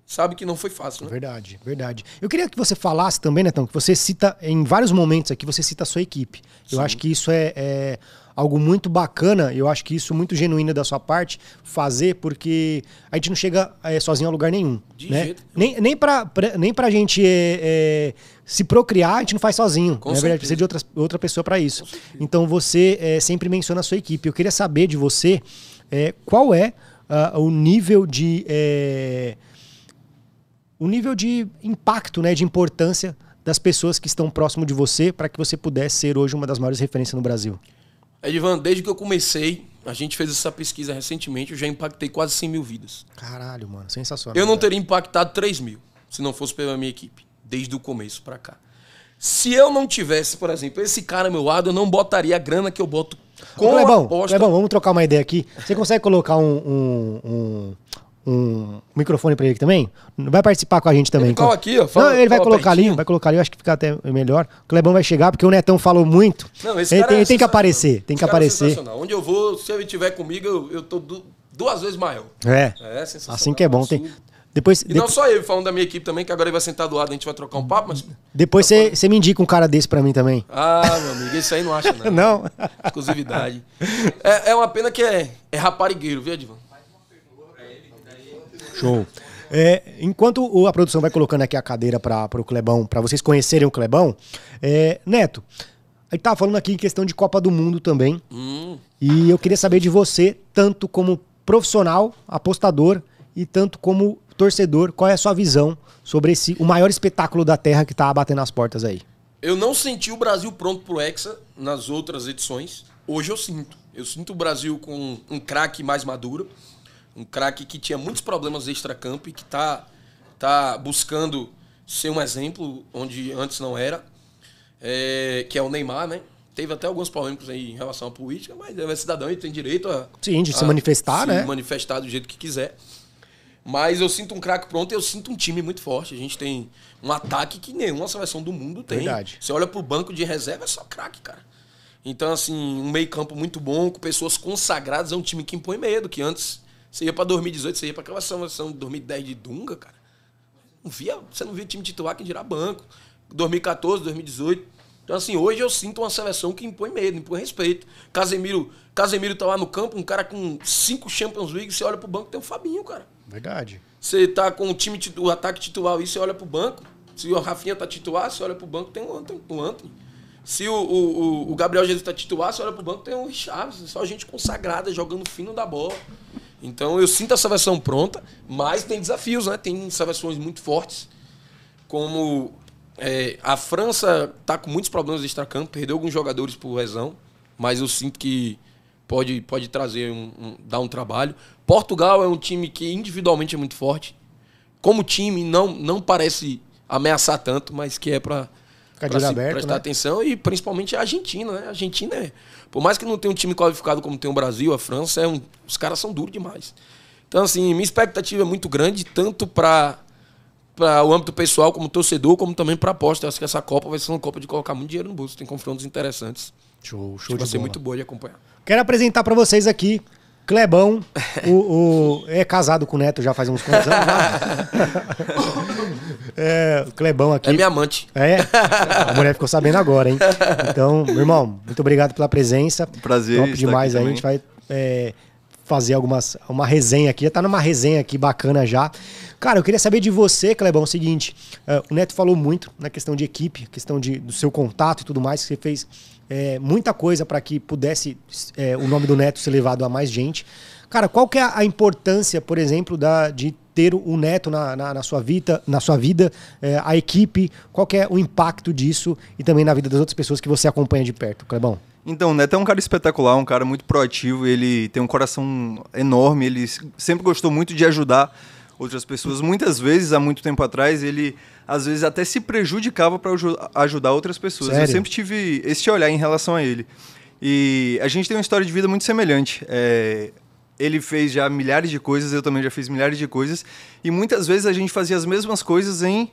sabe que não foi fácil, né?
Verdade, verdade. Eu queria que você falasse também, Netão, que você cita, em vários momentos aqui, você cita a sua equipe. Eu acho que isso é, é algo muito bacana, eu acho que isso é muito genuíno da sua parte, fazer, porque a gente não chega é, sozinho a lugar nenhum.
De
né?
jeito
Nem, nem, pra, pra- nem pra gente é, é, se procriar, a gente não faz sozinho.
Com
Na verdade,
certeza.
precisa de outra, outra pessoa para isso. Então você é, sempre menciona a sua equipe. Eu queria saber de você é, qual é ah, o nível de. O nível de impacto, né, de importância das pessoas que estão próximo de você para que você pudesse ser hoje uma das maiores referências no Brasil.
Edvan, desde que eu comecei, a gente fez essa pesquisa recentemente, eu já impactei quase 100 mil vidas.
Caralho, mano, sensacional.
Eu não teria impactado 3 mil se não fosse pela minha equipe, desde o começo pra cá. Se eu não tivesse, por exemplo, esse cara ao meu lado, eu não botaria a grana que eu boto Com
Clebão,
aposta.
Clebão, vamos trocar uma ideia aqui. Você consegue colocar um, um, um, um microfone pra ele também? Vai participar com a gente também.
Ele cola aqui, ó,
Não,
fala-
ele vai colocar ali,
pertinho.
vai colocar ali, eu acho que fica até melhor. O Clebão vai chegar, porque o Netão falou muito.
Não, esse
ele
cara
tem,
é
ele tem que aparecer, tem que
Esse é
aparecer.
sensacional. Onde eu vou, se ele estiver comigo, eu, eu tô du- duas vezes maior.
É.
É sensacional.
Assim que é bom. Tem... Depois,
E
de-
não só ele, falando da minha equipe também, que agora ele vai sentar do lado, a gente vai trocar um papo, mas.
depois você você me indica um cara desse pra mim também.
Ah, meu amigo, isso aí não acha, não.
Não?
Exclusividade. É, é uma pena que é, é raparigueiro, viu, Edivan?
Show. É, enquanto o- a produção vai colocando aqui a cadeira para o Clebão, para vocês conhecerem o Clebão, é, Neto, a gente tava falando aqui em questão de Copa do Mundo também.
Hum,
E eu queria saber de você, tanto como profissional, apostador e tanto como torcedor, qual é a sua visão sobre esse o maior espetáculo da Terra que tá batendo as portas aí?
eu não senti o Brasil pronto pro Hexa nas outras edições. Hoje eu sinto. Eu sinto o Brasil com um craque mais maduro. Um craque que tinha muitos problemas extra-campo e que tá, tá buscando ser um exemplo onde antes não era. É, que é o Neymar, né? Teve até alguns polêmicos aí em relação à política, mas é cidadão e tem direito a,
Sim, de se
a
manifestar,
se
né?
manifestar do jeito que quiser. Mas eu sinto um craque pronto e eu sinto um time muito forte. A gente tem um ataque que nenhuma seleção do mundo tem.
Verdade.
Você olha pro banco de reserva, é só craque, cara. Então, assim, um meio campo muito bom, com pessoas consagradas, é um time que impõe medo, que antes você ia pra 2018, você ia pra aquela seleção de 2010 de Dunga, cara. Não via, você não via time titular que dirá banco. 2014, 2018. Então, assim, hoje eu sinto uma seleção que impõe medo, impõe respeito. Casemiro, Casemiro tá lá no campo, um cara com cinco Champions League, você olha pro banco, tem o Fabinho, cara.
Verdade.
Você tá com o time, o ataque titular aí, você olha pro banco. Se o Rafinha tá titular, você olha pro banco, tem o Anthony. O Anthony. Se o, o, o- Gabriel Jesus tá titular, você olha pro banco, tem o Richarlison. Só gente consagrada, jogando fino da bola. Então eu sinto a seleção pronta, mas tem desafios, né? Tem seleções muito fortes. Como é, a França tá com muitos problemas de extracampo, perdeu alguns jogadores por lesão, mas eu sinto que pode, pode trazer um, um- dar um trabalho. Portugal é um time que individualmente é muito forte. Como time, não, não parece ameaçar tanto, mas que é para
Ficar de olho aberto,
prestar
né?
atenção. E principalmente a Argentina, né? A Argentina é. Por mais que não tenha um time qualificado como tem o Brasil, a França, é um, os caras são duros demais. Então, assim, minha expectativa é muito grande, tanto para para o âmbito pessoal, como torcedor, como também para aposta. Eu acho que essa Copa vai ser uma Copa de colocar muito dinheiro no bolso. Tem confrontos interessantes.
Show, show de
vai ser
bola.
muito boa de acompanhar.
Quero apresentar pra vocês aqui Clebão, o, o- é casado com o Neto já faz uns quantos anos? já? é, o Clebão aqui.
É minha amante.
É? A mulher ficou sabendo agora, hein? Então, meu irmão, muito obrigado pela presença.
Prazer
Top demais aí. A gente vai é, fazer algumas, uma resenha aqui. Já tá numa resenha aqui bacana já. Cara, eu queria saber de você, Clebão, o seguinte. é, o Neto falou muito na questão de equipe, questão de, do seu contato e tudo mais, que você fez é, muita coisa para que pudesse é, o nome do Neto ser levado a mais gente. Cara, qual que é a importância, por exemplo, da, de ter o Neto na, na, na sua vida, na sua vida é, a equipe, qual que é o impacto disso e também na vida das outras pessoas que você acompanha de perto, Clebão?
Então, o Neto é um cara espetacular, um cara muito proativo, ele tem um coração enorme, ele sempre gostou muito de ajudar outras pessoas. Muitas vezes, há muito tempo atrás, ele às vezes até se prejudicava para ajudar outras pessoas.
Sério?
Eu sempre tive esse olhar em relação a ele. E a gente tem uma história de vida muito semelhante. É, ele fez já milhares de coisas, eu também já fiz milhares de coisas, e muitas vezes a gente fazia as mesmas coisas em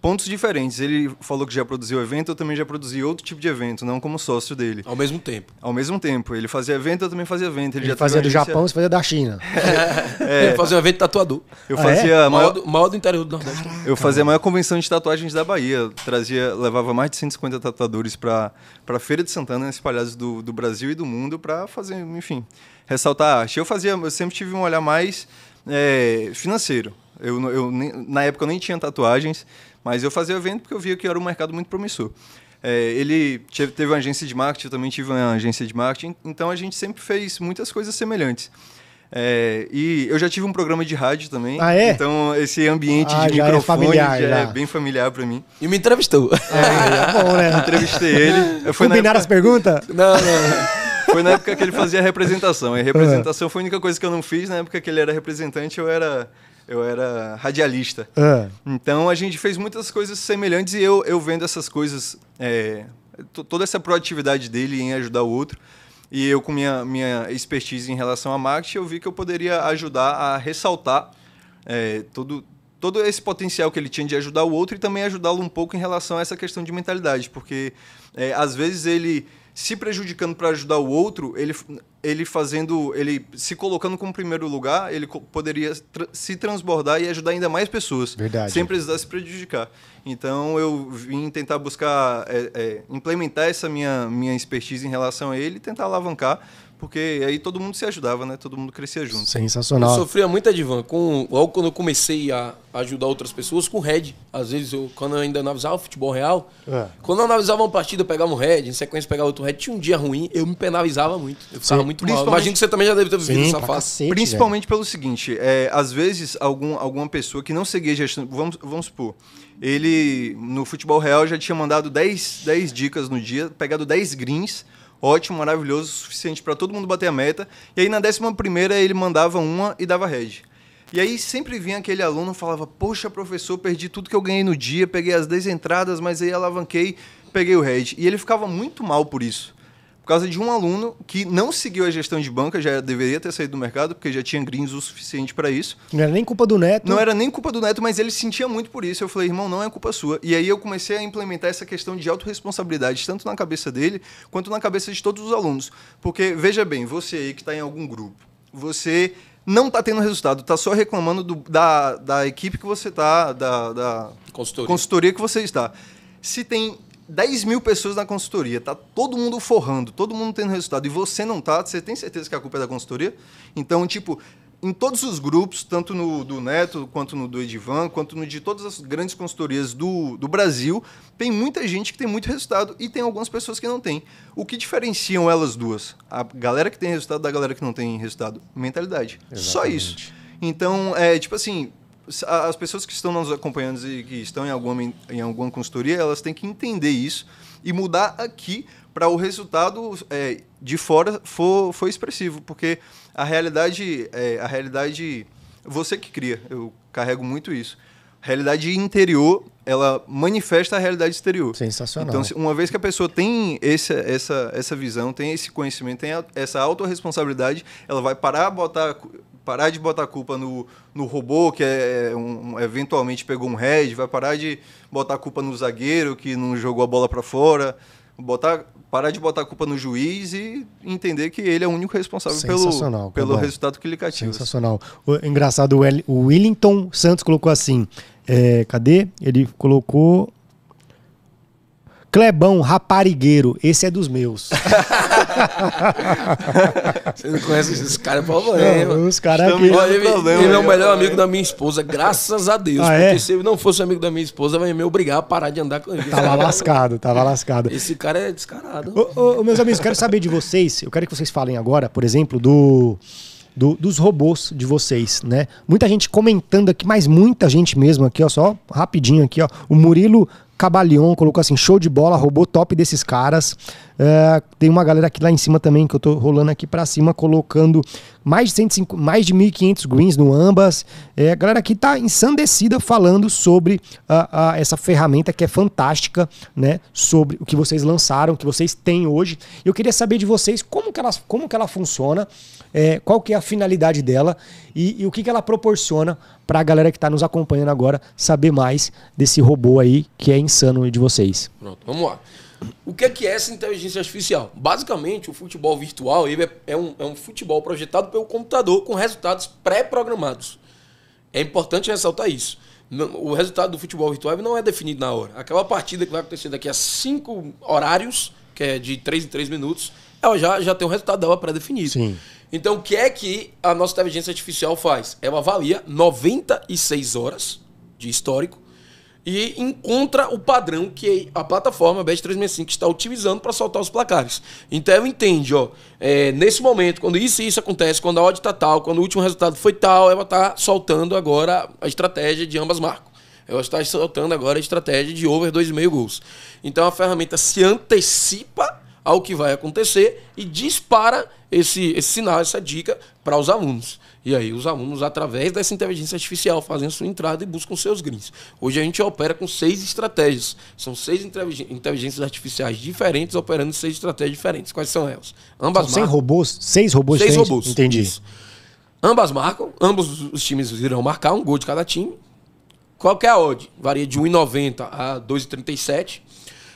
pontos diferentes. Ele falou que já produziu evento, eu também já produzi outro tipo de evento, não como sócio dele.
Ao mesmo tempo.
Ao mesmo tempo, ele fazia evento, eu também fazia evento. Ele,
Ele
já
fazia do
agência-
Japão, você fazia da China.
É. Fazer um evento tatuador.
Eu
Ah,
fazia
é?
a
Maior do, maior do interior do Nordeste.
eu fazia a maior convenção de tatuagens da Bahia. Trazia, levava mais de 150 tatuadores para a Feira de Santana, espalhados do, do Brasil e do mundo, para fazer, enfim, ressaltar a arte. Eu fazia, eu sempre tive um olhar mais é, financeiro. Eu, eu na época eu nem tinha tatuagens, mas eu fazia evento porque eu via que era um mercado muito promissor. É, ele teve uma agência de marketing, eu também tive uma agência de marketing, então a gente sempre fez muitas coisas semelhantes. É, e eu já tive um programa de rádio também,
Ah, é?
então esse ambiente
Ah,
de
já é
microfone
familiar,
já,
já.
é bem familiar para mim.
E me entrevistou.
É, é bom, né?
Entrevistei ele. Foi na,
Combinaram as
época,
perguntas?
Não, não.
foi na época que ele fazia representação. E a representação foi a única coisa que eu não fiz. Na época que ele era representante, eu era, eu era radialista.
Ah,
Então a gente fez muitas coisas semelhantes e eu, eu vendo essas coisas, é, to- toda essa proatividade dele em ajudar o outro, E eu, com minha, minha expertise em relação a marketing, eu vi que eu poderia ajudar a ressaltar é, todo, todo esse potencial que ele tinha de ajudar o outro e também ajudá-lo um pouco em relação a essa questão de mentalidade. Porque, é, às vezes, ele se prejudicando para ajudar o outro, ele, ele fazendo, ele se colocando como primeiro lugar, ele poderia tra se transbordar e ajudar ainda mais pessoas.
Verdade.
Sem precisar se prejudicar. Então eu vim tentar buscar é, é, implementar essa minha, minha expertise em relação a ele e tentar alavancar porque aí todo mundo se ajudava, né? Todo mundo crescia junto.
Sensacional.
Eu sofria muito, Edivan, com, logo quando eu comecei a ajudar outras pessoas com Red. Às vezes, eu, quando eu ainda analisava futebol real, é. quando eu analisava uma partida, eu pegava um Red, em sequência pegava outro Red, tinha um dia ruim, eu me penalizava muito. Eu ficava Sim, muito mal. Imagino que você também já deve ter vivido Sim, essa fase.
Cacete, Principalmente velho. pelo seguinte, é, às vezes algum, alguma pessoa que não seguia gestão, vamos, vamos supor, ele no futebol real já tinha mandado 10, 10 dicas no dia, pegado 10 greens, ótimo, maravilhoso, suficiente para todo mundo bater a meta. E aí na décima primeira ele mandava uma e dava red. E aí sempre vinha aquele aluno falava: Poxa, professor, perdi tudo que eu ganhei no dia, peguei as 10 entradas, mas aí alavanquei, peguei o red. E ele ficava muito mal por isso por causa de um aluno que não seguiu a gestão de banca, já deveria ter saído do mercado, porque já tinha greens o suficiente para isso.
Não era nem culpa do Neto.
Não era nem culpa do Neto, mas ele sentia muito por isso. Eu falei, irmão, não é culpa sua. E aí eu comecei a implementar essa questão de autorresponsabilidade, tanto na cabeça dele, quanto na cabeça de todos os alunos. Porque, veja bem, você aí que está em algum grupo, você não está tendo resultado, está só reclamando do, da, da equipe que você está, da, da
consultoria.
consultoria que você está. Se tem 10 mil pessoas na consultoria, tá todo mundo forrando, todo mundo tendo resultado, e você não tá, você tem certeza que a culpa é da consultoria? Então, tipo, em todos os grupos, tanto no do Neto, quanto no do Edivan, quanto no de todas as grandes consultorias do, do Brasil, tem muita gente que tem muito resultado e tem algumas pessoas que não têm. O que diferenciam elas duas? A galera que tem resultado da galera que não tem resultado? Mentalidade. Exatamente. Só isso. Então, é tipo assim, as pessoas que estão nos acompanhando e que estão em alguma, em alguma consultoria, elas têm que entender isso e mudar aqui para o resultado é, de fora for, for expressivo, porque a realidade, é, a realidade, você que cria, eu carrego muito isso. A realidade interior, ela manifesta a realidade exterior.
Sensacional.
Então, uma vez que a pessoa tem esse, essa, essa visão, tem esse conhecimento, tem essa autorresponsabilidade, ela vai parar a botar parar de botar a culpa no, no robô, que é, é um, eventualmente pegou um head, vai parar de botar a culpa no zagueiro, que não jogou a bola para fora, botar, parar de botar a culpa no juiz e entender que ele é o único responsável pelo, pelo resultado que ele cativa.
Sensacional. O, engraçado, o Willington Santos colocou assim, é, cadê? Ele colocou Clebão, raparigueiro, esse é dos meus.
Você não conhece esses caras, por favor. É,
os caras
aqui. Ele, ele, ele é o melhor amigo da minha esposa, graças a Deus. Ah, porque é? se ele não fosse amigo da minha esposa, vai me obrigar a parar de andar com ele.
Tava lascado, tava lascado.
Esse cara é descarado.
Ô, ô, meus amigos, eu quero saber de vocês, eu quero que vocês falem agora, por exemplo, do. Do, dos robôs de vocês, né? Muita gente comentando aqui, mas muita gente mesmo aqui, ó, só rapidinho aqui, ó. O Murilo Cabalion colocou assim: show de bola, robô top desses caras. É, tem uma galera aqui lá em cima também, que eu tô rolando aqui para cima, colocando mais de, 105, mais de 1.500 greens no ambas. É, a galera aqui tá ensandecida falando sobre uh, uh, essa ferramenta que é fantástica, né? Sobre o que vocês lançaram, o que vocês têm hoje. Eu queria saber de vocês como que ela, como que ela funciona, é, qual que é a finalidade dela e, e o que, que ela proporciona para a galera que está nos acompanhando agora saber mais desse robô aí que é insano de vocês.
Pronto, vamos lá. O que é, que é essa inteligência artificial? Basicamente, o futebol virtual ele é, é, um, é um futebol projetado pelo computador com resultados pré-programados. É importante ressaltar isso. O resultado do futebol virtual não é definido na hora. Aquela partida que vai acontecer daqui a cinco horários, que é de três em três minutos, ela já, já tem o resultado dela pré-definido.
Sim.
Então, o que é que a nossa inteligência artificial faz? Ela avalia 96 horas de histórico e encontra o padrão que a plataforma Bet365 está utilizando para soltar os placares. Então ela entende, ó, é, nesse momento, quando isso e isso acontece, quando a odd está tal, quando o último resultado foi tal, ela está soltando agora a estratégia de ambas marcas. Ela está soltando agora a estratégia de over 2,5 gols. Então a ferramenta se antecipa ao que vai acontecer e dispara esse, esse sinal, essa dica para os alunos. E aí os alunos, através dessa inteligência artificial, fazem a sua entrada e buscam seus greens. Hoje a gente opera com seis estratégias. São seis inteligências artificiais diferentes operando seis estratégias diferentes. Quais são elas?
Ambas são robôs? Seis robôs
Seis diferentes? robôs.
Entendi. Isso.
Ambas marcam, ambos os times irão marcar um gol de cada time. Qual que é a odd? Varia de 1,90 a 2,37.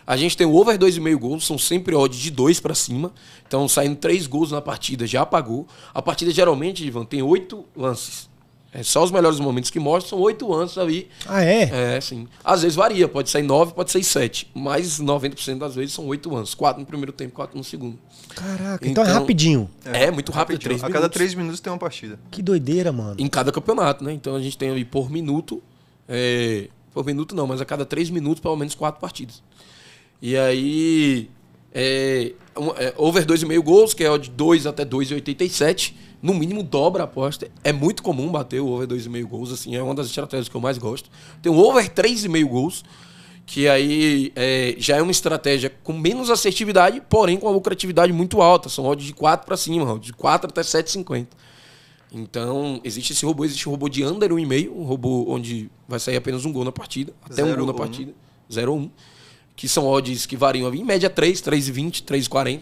A gente tem o over 2,5 gols, são sempre odds de 2 para cima. Então, saindo 3 gols na partida, já apagou. A partida geralmente, Ivan, tem 8 lances. É só os melhores momentos que mostram, são 8 lances ali.
Ah, é?
É, sim. Às vezes varia, pode sair 9, pode sair 7. Mas 90% das vezes são 8 lances. 4 no primeiro tempo, 4 no segundo.
Caraca, então, então é rapidinho.
É, é muito rápido. Três
a cada 3 minutos tem uma partida.
Que doideira, mano.
Em cada campeonato, né? Então a gente tem ali por minuto. É, por minuto não, mas a cada 3 minutos, pelo menos 4 partidas. E aí, é, é, over 2,5 gols, que é de 2 até 2,87. No mínimo dobra a aposta. É muito comum bater o over 2,5 gols, assim, é uma das estratégias que eu mais gosto. Tem o over 3,5 gols, que aí é, já é uma estratégia com menos assertividade, porém com uma lucratividade muito alta. São odds de 4 para cima, de 4 até 7,50. Então, existe esse robô, existe um robô de under 1,5, um robô onde vai sair apenas um gol na partida, até Zero um gol na partida, 0,1 que são odds que variam em média 3, 3,20, 3,40.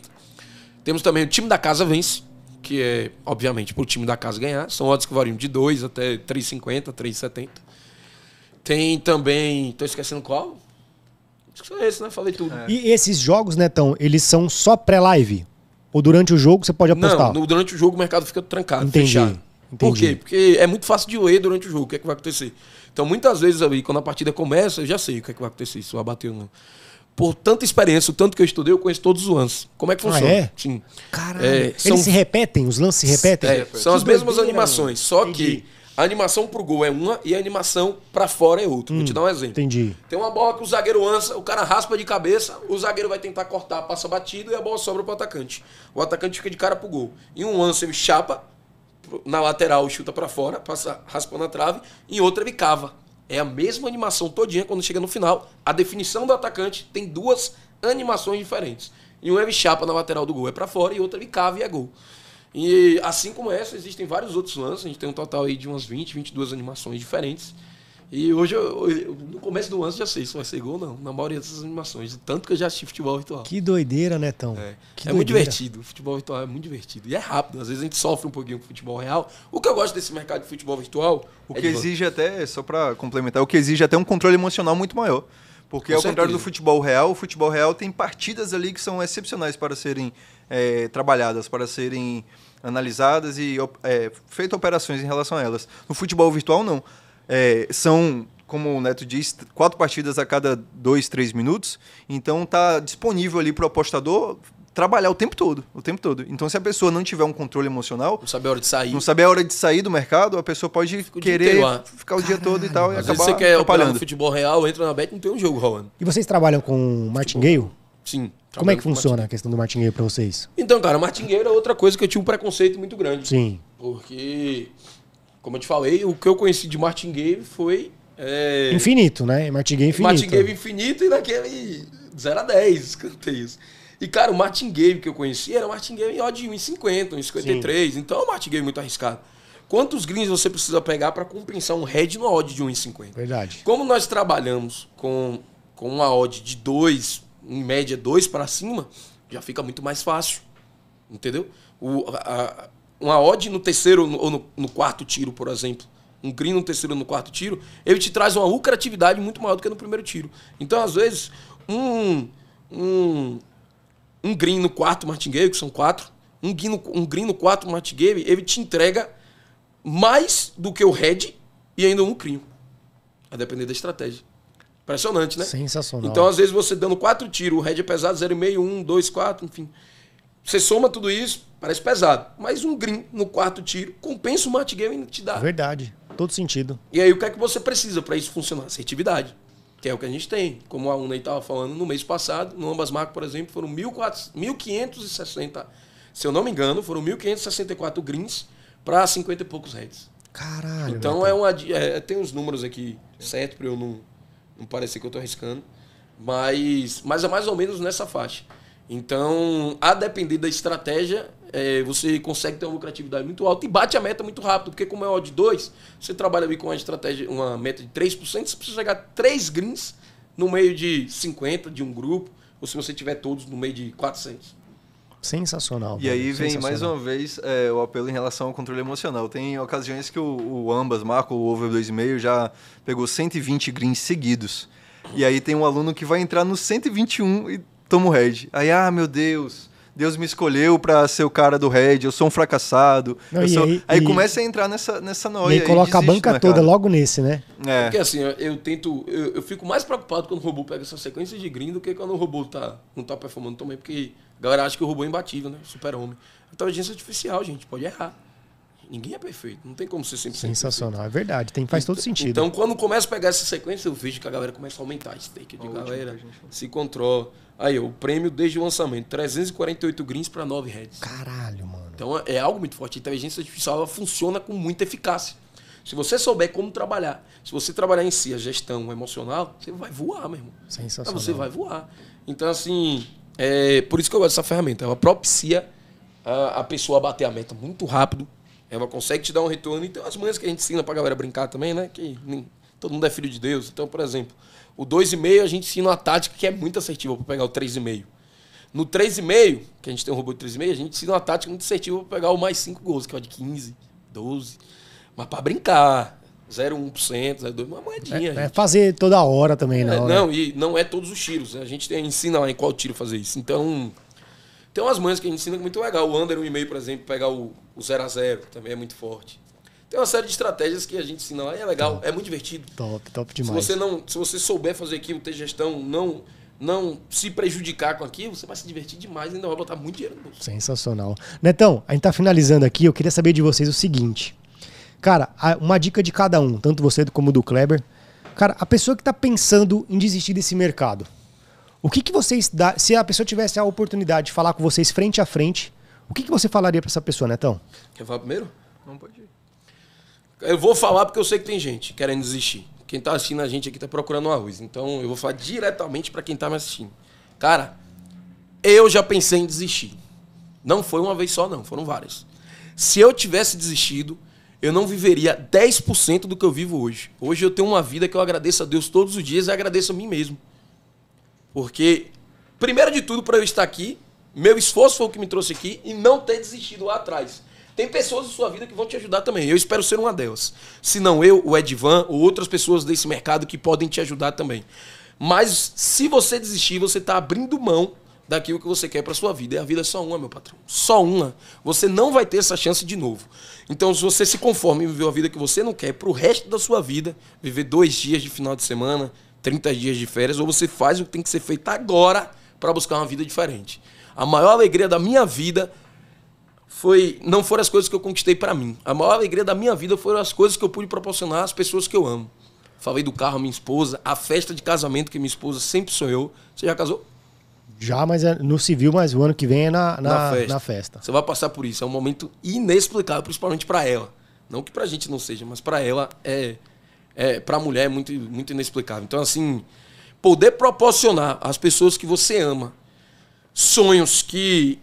Temos também o time da casa vence, que é, obviamente, para o time da casa ganhar. São odds que variam de 2 até 3,50, 3,70. Tem também. Estou esquecendo qual? Acho que são esses, né? Falei tudo. É.
E esses jogos, Netão, eles são só pré-live? Ou durante o jogo você pode apostar?
Não, durante o jogo o mercado fica trancado,
Entendi.
fechado.
Entendi.
Por quê? Porque é muito fácil de ler durante o jogo. O que é que vai acontecer? Então, muitas vezes, ali, quando a partida começa, eu já sei o que é que vai acontecer. Se vai bater ou não por tanta experiência, o tanto que eu estudei, eu conheço todos os lances. Como é que funciona? Ah,
é?
Sim.
Caralho. É, são... Eles se repetem? Os lances se repetem?
É, são que as mesmas animações, só Entendi. que a animação pro gol é uma e a animação para fora é outra. Hum, Vou te hum, dar um exemplo.
Entendi.
Tem uma bola que o zagueiro lança, o cara raspa de cabeça, o zagueiro vai tentar cortar, passa batido e a bola sobra pro atacante. O atacante fica de cara pro gol. Em um lance ele chapa, na lateral chuta para fora, passa raspando a trave, em outra ele cava. É a mesma animação todinha quando chega no final. A definição do atacante tem duas animações diferentes. E um é chapa na lateral do gol é para fora e outra ele cava e é gol. E assim como essa, existem vários outros lances. A gente tem um total aí de umas 20, 22 animações diferentes. E hoje, eu, eu, no começo do ano, já sei se vai ser gol ou não. Na maioria dessas animações. Tanto que eu já assisti futebol virtual.
Que doideira, Netão.
É,
que
é muito divertido. O futebol virtual é muito divertido. E é rápido. Às vezes a gente sofre um pouquinho com o futebol real. O que eu gosto desse mercado de futebol virtual.
O é que exige até, só para complementar, o que exige até um controle emocional muito maior. Porque, Com ao certeza. contrário do futebol real, o futebol real tem partidas ali que são excepcionais para serem é, trabalhadas, para serem analisadas e é, feitas operações em relação a elas. No futebol virtual, não. É, são, como o Neto diz, quatro partidas a cada dois, três minutos. Então, está disponível ali para o apostador trabalhar o tempo todo, o tempo todo. Então, se a pessoa não tiver um controle emocional,
não saber a hora de sair,
não saber a hora de sair do mercado, a pessoa pode querer ficar o dia todo e tal e
Às
acabar
vezes você quer atrapalhando. No futebol real, entra na bet, não tem um jogo rolando.
E vocês trabalham com martingale?
Sim.
Como é que funciona a questão do martingale para vocês?
Então, cara, martingale é outra coisa que eu tinha um preconceito muito grande.
Sim.
Porque, como eu te falei, o que eu conheci de martingale foi é...
Infinito, né? Martingale infinito.
Martingale infinito e naquele 0 a 10 escanteios. E, cara, o martingale que eu conheci era martingale em odd 1,50, 1,53. Então é um martingale muito arriscado. Quantos greens você precisa pegar para compensar um head no odd de 1,50?
Verdade.
Como nós trabalhamos com, com uma odd de 2, em média 2 para cima, já fica muito mais fácil. Entendeu? O, a, uma odd no terceiro ou no, no, quarto tiro, por exemplo, um green no terceiro ou no quarto tiro, ele te traz uma lucratividade muito maior do que no primeiro tiro. Então, às vezes, um, um, um green no quarto martingale, que são quatro, um green no, um green no quarto martingale, ele te entrega mais do que o red e ainda um crinho. A depender da estratégia. Impressionante, né?
Sensacional.
Então, às vezes, você dando quatro tiros, o red é pesado, 0,5, 1, 2, 4, enfim. Você soma tudo isso, parece pesado. Mas um green no quarto tiro compensa o martingale e te dá.
Verdade. Todo sentido.
E aí, o que é que você precisa para isso funcionar? Assertividade que é o que a gente tem. Como a UNA estava falando no mês passado, no Ambas Marcas, por exemplo, foram 1.560, se eu não me engano, foram 1.564 greens para 50 e poucos heads.
Caralho.
Então é uma, é, tem uns números aqui certo para eu não, não parecer que eu estou arriscando, mas, mas é mais ou menos nessa faixa. Então, a depender da estratégia, é, você consegue ter uma lucratividade muito alta e bate a meta muito rápido, porque como é odd 2, você trabalha ali com uma estratégia, uma meta de 3%, você precisa chegar a 3 greens no meio de 50 de um grupo, ou se você tiver todos no meio de 400.
Sensacional.
E aí vem mais uma vez é, o apelo em relação ao controle emocional. Tem ocasiões que o, o ambas, Marco, o over 2,5, já pegou 120 greens seguidos. E aí tem um aluno que vai entrar no 121 e toma o head. Aí, ah, meu Deus, Deus me escolheu para ser o cara do head, eu sou um fracassado. Não, sou... aí, aí e... começa a entrar nessa, nessa noia.
E aí coloca a banca toda logo nesse, né?
É. Porque assim, eu tento. Eu, eu, fico mais preocupado quando o robô pega essa sequência de green do que quando o robô tá, não tá performando também, porque a galera acha que o robô é imbatível, né? Super-homem. A inteligência artificial, gente, pode errar. Ninguém é perfeito. Não tem como ser sempre
Sensacional, perfeito. é verdade. Tem, faz todo sentido.
Então, quando começa a pegar essa sequência, eu vejo que a galera começa a aumentar a stake de galera, se controla. Aí, o prêmio desde o lançamento, 348 greens para 9 heads.
Caralho, mano.
Então, é algo muito forte. A inteligência artificial ela funciona com muita eficácia. Se você souber como trabalhar, se você trabalhar em si a gestão emocional, você vai voar, meu irmão.
Sensacional.
Você vai voar. Então, assim, é por isso que eu gosto dessa ferramenta. Ela propicia a, a pessoa a bater a meta muito rápido. Ela consegue te dar um retorno. E tem umas manhas que a gente ensina pra galera brincar também, né? Que todo mundo é filho de Deus. Então, por exemplo, o 2,5 a gente ensina uma tática que é muito assertiva para pegar o 3,5. No 3,5, que a gente tem um robô de 3,5, a gente ensina uma tática muito assertiva para pegar o mais 5 gols, que é o de 15, 12. Mas para brincar. 0,1%, 0,2%, uma moedinha.
É, é, fazer toda hora também, não.
É, não, e não é todos os tiros. Né? A gente tem, ensina lá em qual tiro fazer isso. Então, tem umas manhas que a gente ensina que é muito legal. O under 1,5, por exemplo, pegar o, o 0 a 0 que também é muito forte. Tem uma série de estratégias que a gente ensina lá e é legal, top. é muito divertido.
Top, top demais.
Se você, não, se você souber fazer aquilo, ter gestão, não não se prejudicar com aquilo, você vai se divertir demais e ainda vai botar muito dinheiro no bolso.
Sensacional. Netão, a gente tá finalizando aqui, eu queria saber de vocês o seguinte. Cara, uma dica de cada um, tanto você como do Kleber. Cara, a pessoa que está pensando em desistir desse mercado, o que, que vocês dá, se a pessoa tivesse a oportunidade de falar com vocês frente a frente, o que, que você falaria para essa pessoa, Netão?
Quer falar primeiro? Não pode ir. Eu vou falar porque eu sei que tem gente querendo desistir. Quem está assistindo a gente aqui está procurando um arroz. Então eu vou falar diretamente para quem está me assistindo. Cara, eu já pensei em desistir. Não foi uma vez só, não, foram várias. Se eu tivesse desistido, eu não viveria 10% do que eu vivo hoje. Hoje eu tenho uma vida que eu agradeço a Deus todos os dias e agradeço a mim mesmo. Porque, primeiro de tudo, para eu estar aqui, meu esforço foi o que me trouxe aqui e não ter desistido lá atrás. Tem pessoas em sua vida que vão te ajudar também. Eu espero ser uma delas. Se não eu, o Edvan ou outras pessoas desse mercado que podem te ajudar também. Mas se você desistir, você está abrindo mão daquilo que você quer para sua vida. E a vida é só uma, meu patrão. Só uma. Você não vai ter essa chance de novo. Então, se você se conforma em viver uma vida que você não quer para o resto da sua vida, viver dois dias de final de semana, 30 dias de férias, ou você faz o que tem que ser feito agora para buscar uma vida diferente. A maior alegria da minha vida foi não foram as coisas que eu conquistei para mim. A maior alegria da minha vida foram as coisas que eu pude proporcionar às pessoas que eu amo. Falei do carro, minha esposa, a festa de casamento que minha esposa sempre sonhou. Você já casou?
Já, mas é no civil, mas o ano que vem é na, na, na, festa. na festa.
Você vai passar por isso. É um momento inexplicável, principalmente para ela. Não que pra gente não seja, mas para ela é, é pra mulher é muito, muito inexplicável. Então, assim, poder proporcionar às pessoas que você ama sonhos que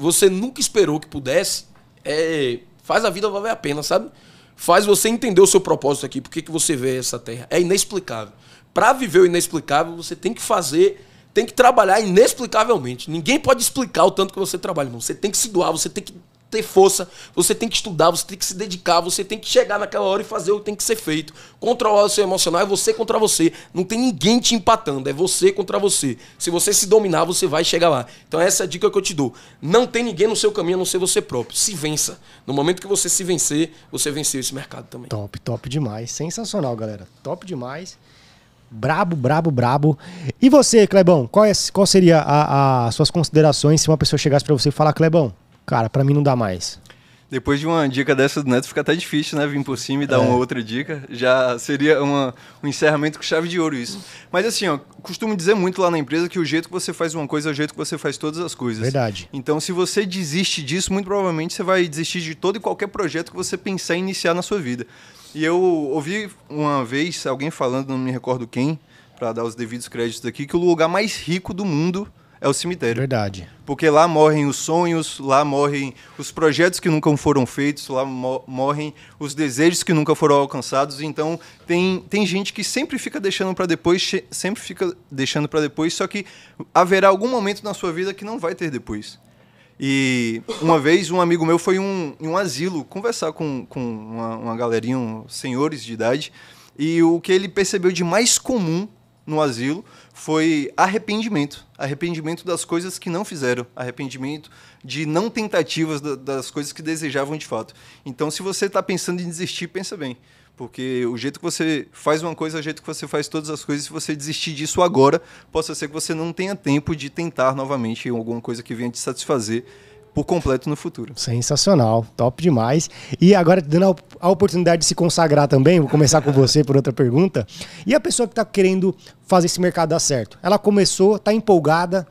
você nunca esperou que pudesse, é, faz a vida valer a pena, sabe? Faz você entender o seu propósito aqui, por que você vê essa terra. É inexplicável. Para viver o inexplicável, você tem que fazer tem que trabalhar inexplicavelmente. Ninguém pode explicar o tanto que você trabalha, irmão. Você tem que se doar, você tem que ter força, você tem que estudar, você tem que se dedicar, você tem que chegar naquela hora e fazer o que tem que ser feito. Controlar o seu emocional é você contra você. Não tem ninguém te empatando, é você contra você. Se você se dominar, você vai chegar lá. Então essa é a dica que eu te dou. Não tem ninguém no seu caminho a não ser você próprio. Se vença. No momento que você se vencer, você venceu esse mercado também.
Top, top demais. Sensacional, galera. Top demais. Brabo, brabo, brabo. E você, Clebão, qual, é, qual seria as suas considerações se uma pessoa chegasse para você e falar, Clebão, cara, para mim não dá mais?
Depois de uma dica dessa do Neto, fica até difícil, né? Vir por cima e dar é. uma outra dica. Já seria uma, um encerramento com chave de ouro isso. Mas assim, ó, costumo dizer muito lá na empresa que o jeito que você faz uma coisa é o jeito que você faz todas as coisas.
Verdade.
Então, se você desiste disso, muito provavelmente você vai desistir de todo e qualquer projeto que você pensar em iniciar na sua vida. E eu ouvi uma vez alguém falando, não me recordo quem, para dar os devidos créditos aqui, que o lugar mais rico do mundo é o cemitério.
Verdade.
Porque lá morrem os sonhos, lá morrem os projetos que nunca foram feitos, lá mo morrem os desejos que nunca foram alcançados. Então, tem, tem gente que sempre fica deixando para depois, sempre fica deixando para depois, só que haverá algum momento na sua vida que não vai ter depois. E uma vez um amigo meu foi um, em um asilo conversar com, com uma, uma galerinha, um, senhores de idade, e o que ele percebeu de mais comum no asilo foi arrependimento. Arrependimento das coisas que não fizeram. Arrependimento de não tentativas das coisas que desejavam de fato. Então, se você está pensando em desistir, pensa bem. Porque o jeito que você faz uma coisa é o jeito que você faz todas as coisas. Se você desistir disso agora, possa ser que você não tenha tempo de tentar novamente alguma coisa que venha te satisfazer por completo no futuro.
Sensacional, top demais. E agora, dando a oportunidade de se consagrar também, vou começar com você por outra pergunta. E a pessoa que está querendo fazer esse mercado dar certo? Ela começou, está empolgada,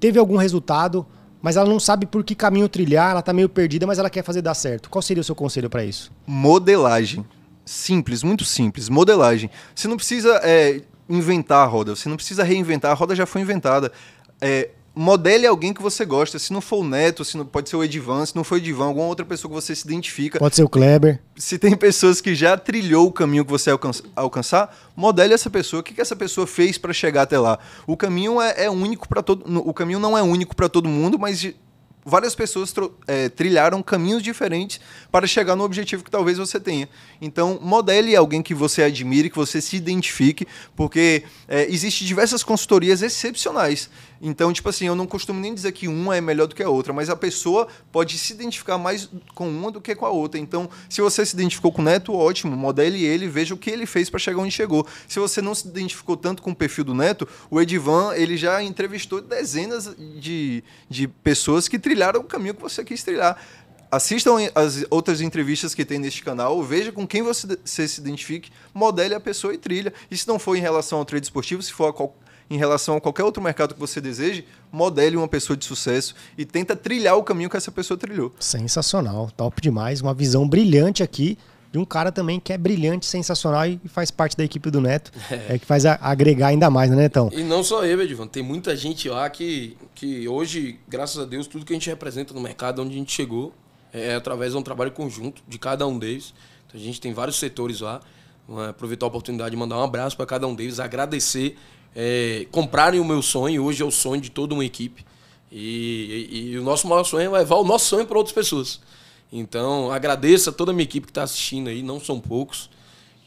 teve algum resultado, mas ela não sabe por que caminho trilhar, ela está meio perdida, mas ela quer fazer dar certo. Qual seria o seu conselho para isso?
Modelagem. Simples, muito simples. Modelagem. Você não precisa é, inventar a roda, você não precisa reinventar, a roda já foi inventada. É, modele alguém que você gosta. Se não for o Neto, se não, pode ser o Edivan, se não for o Edivan, alguma outra pessoa que você se identifica.
Pode ser o Kleber.
Se tem pessoas que já trilhou o caminho que você alcança, alcançar, modele essa pessoa. O que, que essa pessoa fez para chegar até lá? O caminho é, é único para todo. O caminho não é único para todo mundo, mas várias pessoas é, trilharam caminhos diferentes para chegar no objetivo que talvez você tenha. Então, modele alguém que você admire, que você se identifique, porque é, existem diversas consultorias excepcionais. Então, tipo assim, eu não costumo nem dizer que uma é melhor do que a outra, mas a pessoa pode se identificar mais com uma do que com a outra. Então, se você se identificou com o Neto, ótimo, modele ele, veja o que ele fez para chegar onde chegou. Se você não se identificou tanto com o perfil do Neto, o Edivan, ele já entrevistou dezenas de, de pessoas que trilharam o caminho que você quis trilhar assistam as outras entrevistas que tem neste canal, veja com quem você, se identifique, modele a pessoa e trilha. E se não for em relação ao trade esportivo, se for qual, em relação a qualquer outro mercado que você deseje, modele uma pessoa de sucesso e tenta trilhar o caminho que essa pessoa trilhou.
Sensacional, top demais, uma visão brilhante aqui de um cara também que é brilhante, sensacional e faz parte da equipe do Neto, é, é que faz a, agregar ainda mais, né, Netão?
E não só eu, Edivan, tem muita gente lá que, que hoje, graças a Deus, tudo que a gente representa no mercado onde a gente chegou é através de um trabalho conjunto de cada um deles. Então, a gente tem vários setores lá. aproveitar a oportunidade de mandar um abraço para cada um deles, agradecer é, comprarem o meu sonho. Hoje é o sonho de toda uma equipe. E, e, e o nosso maior sonho é levar o nosso sonho para outras pessoas. Então, agradeço a toda a minha equipe que está assistindo aí, não são poucos.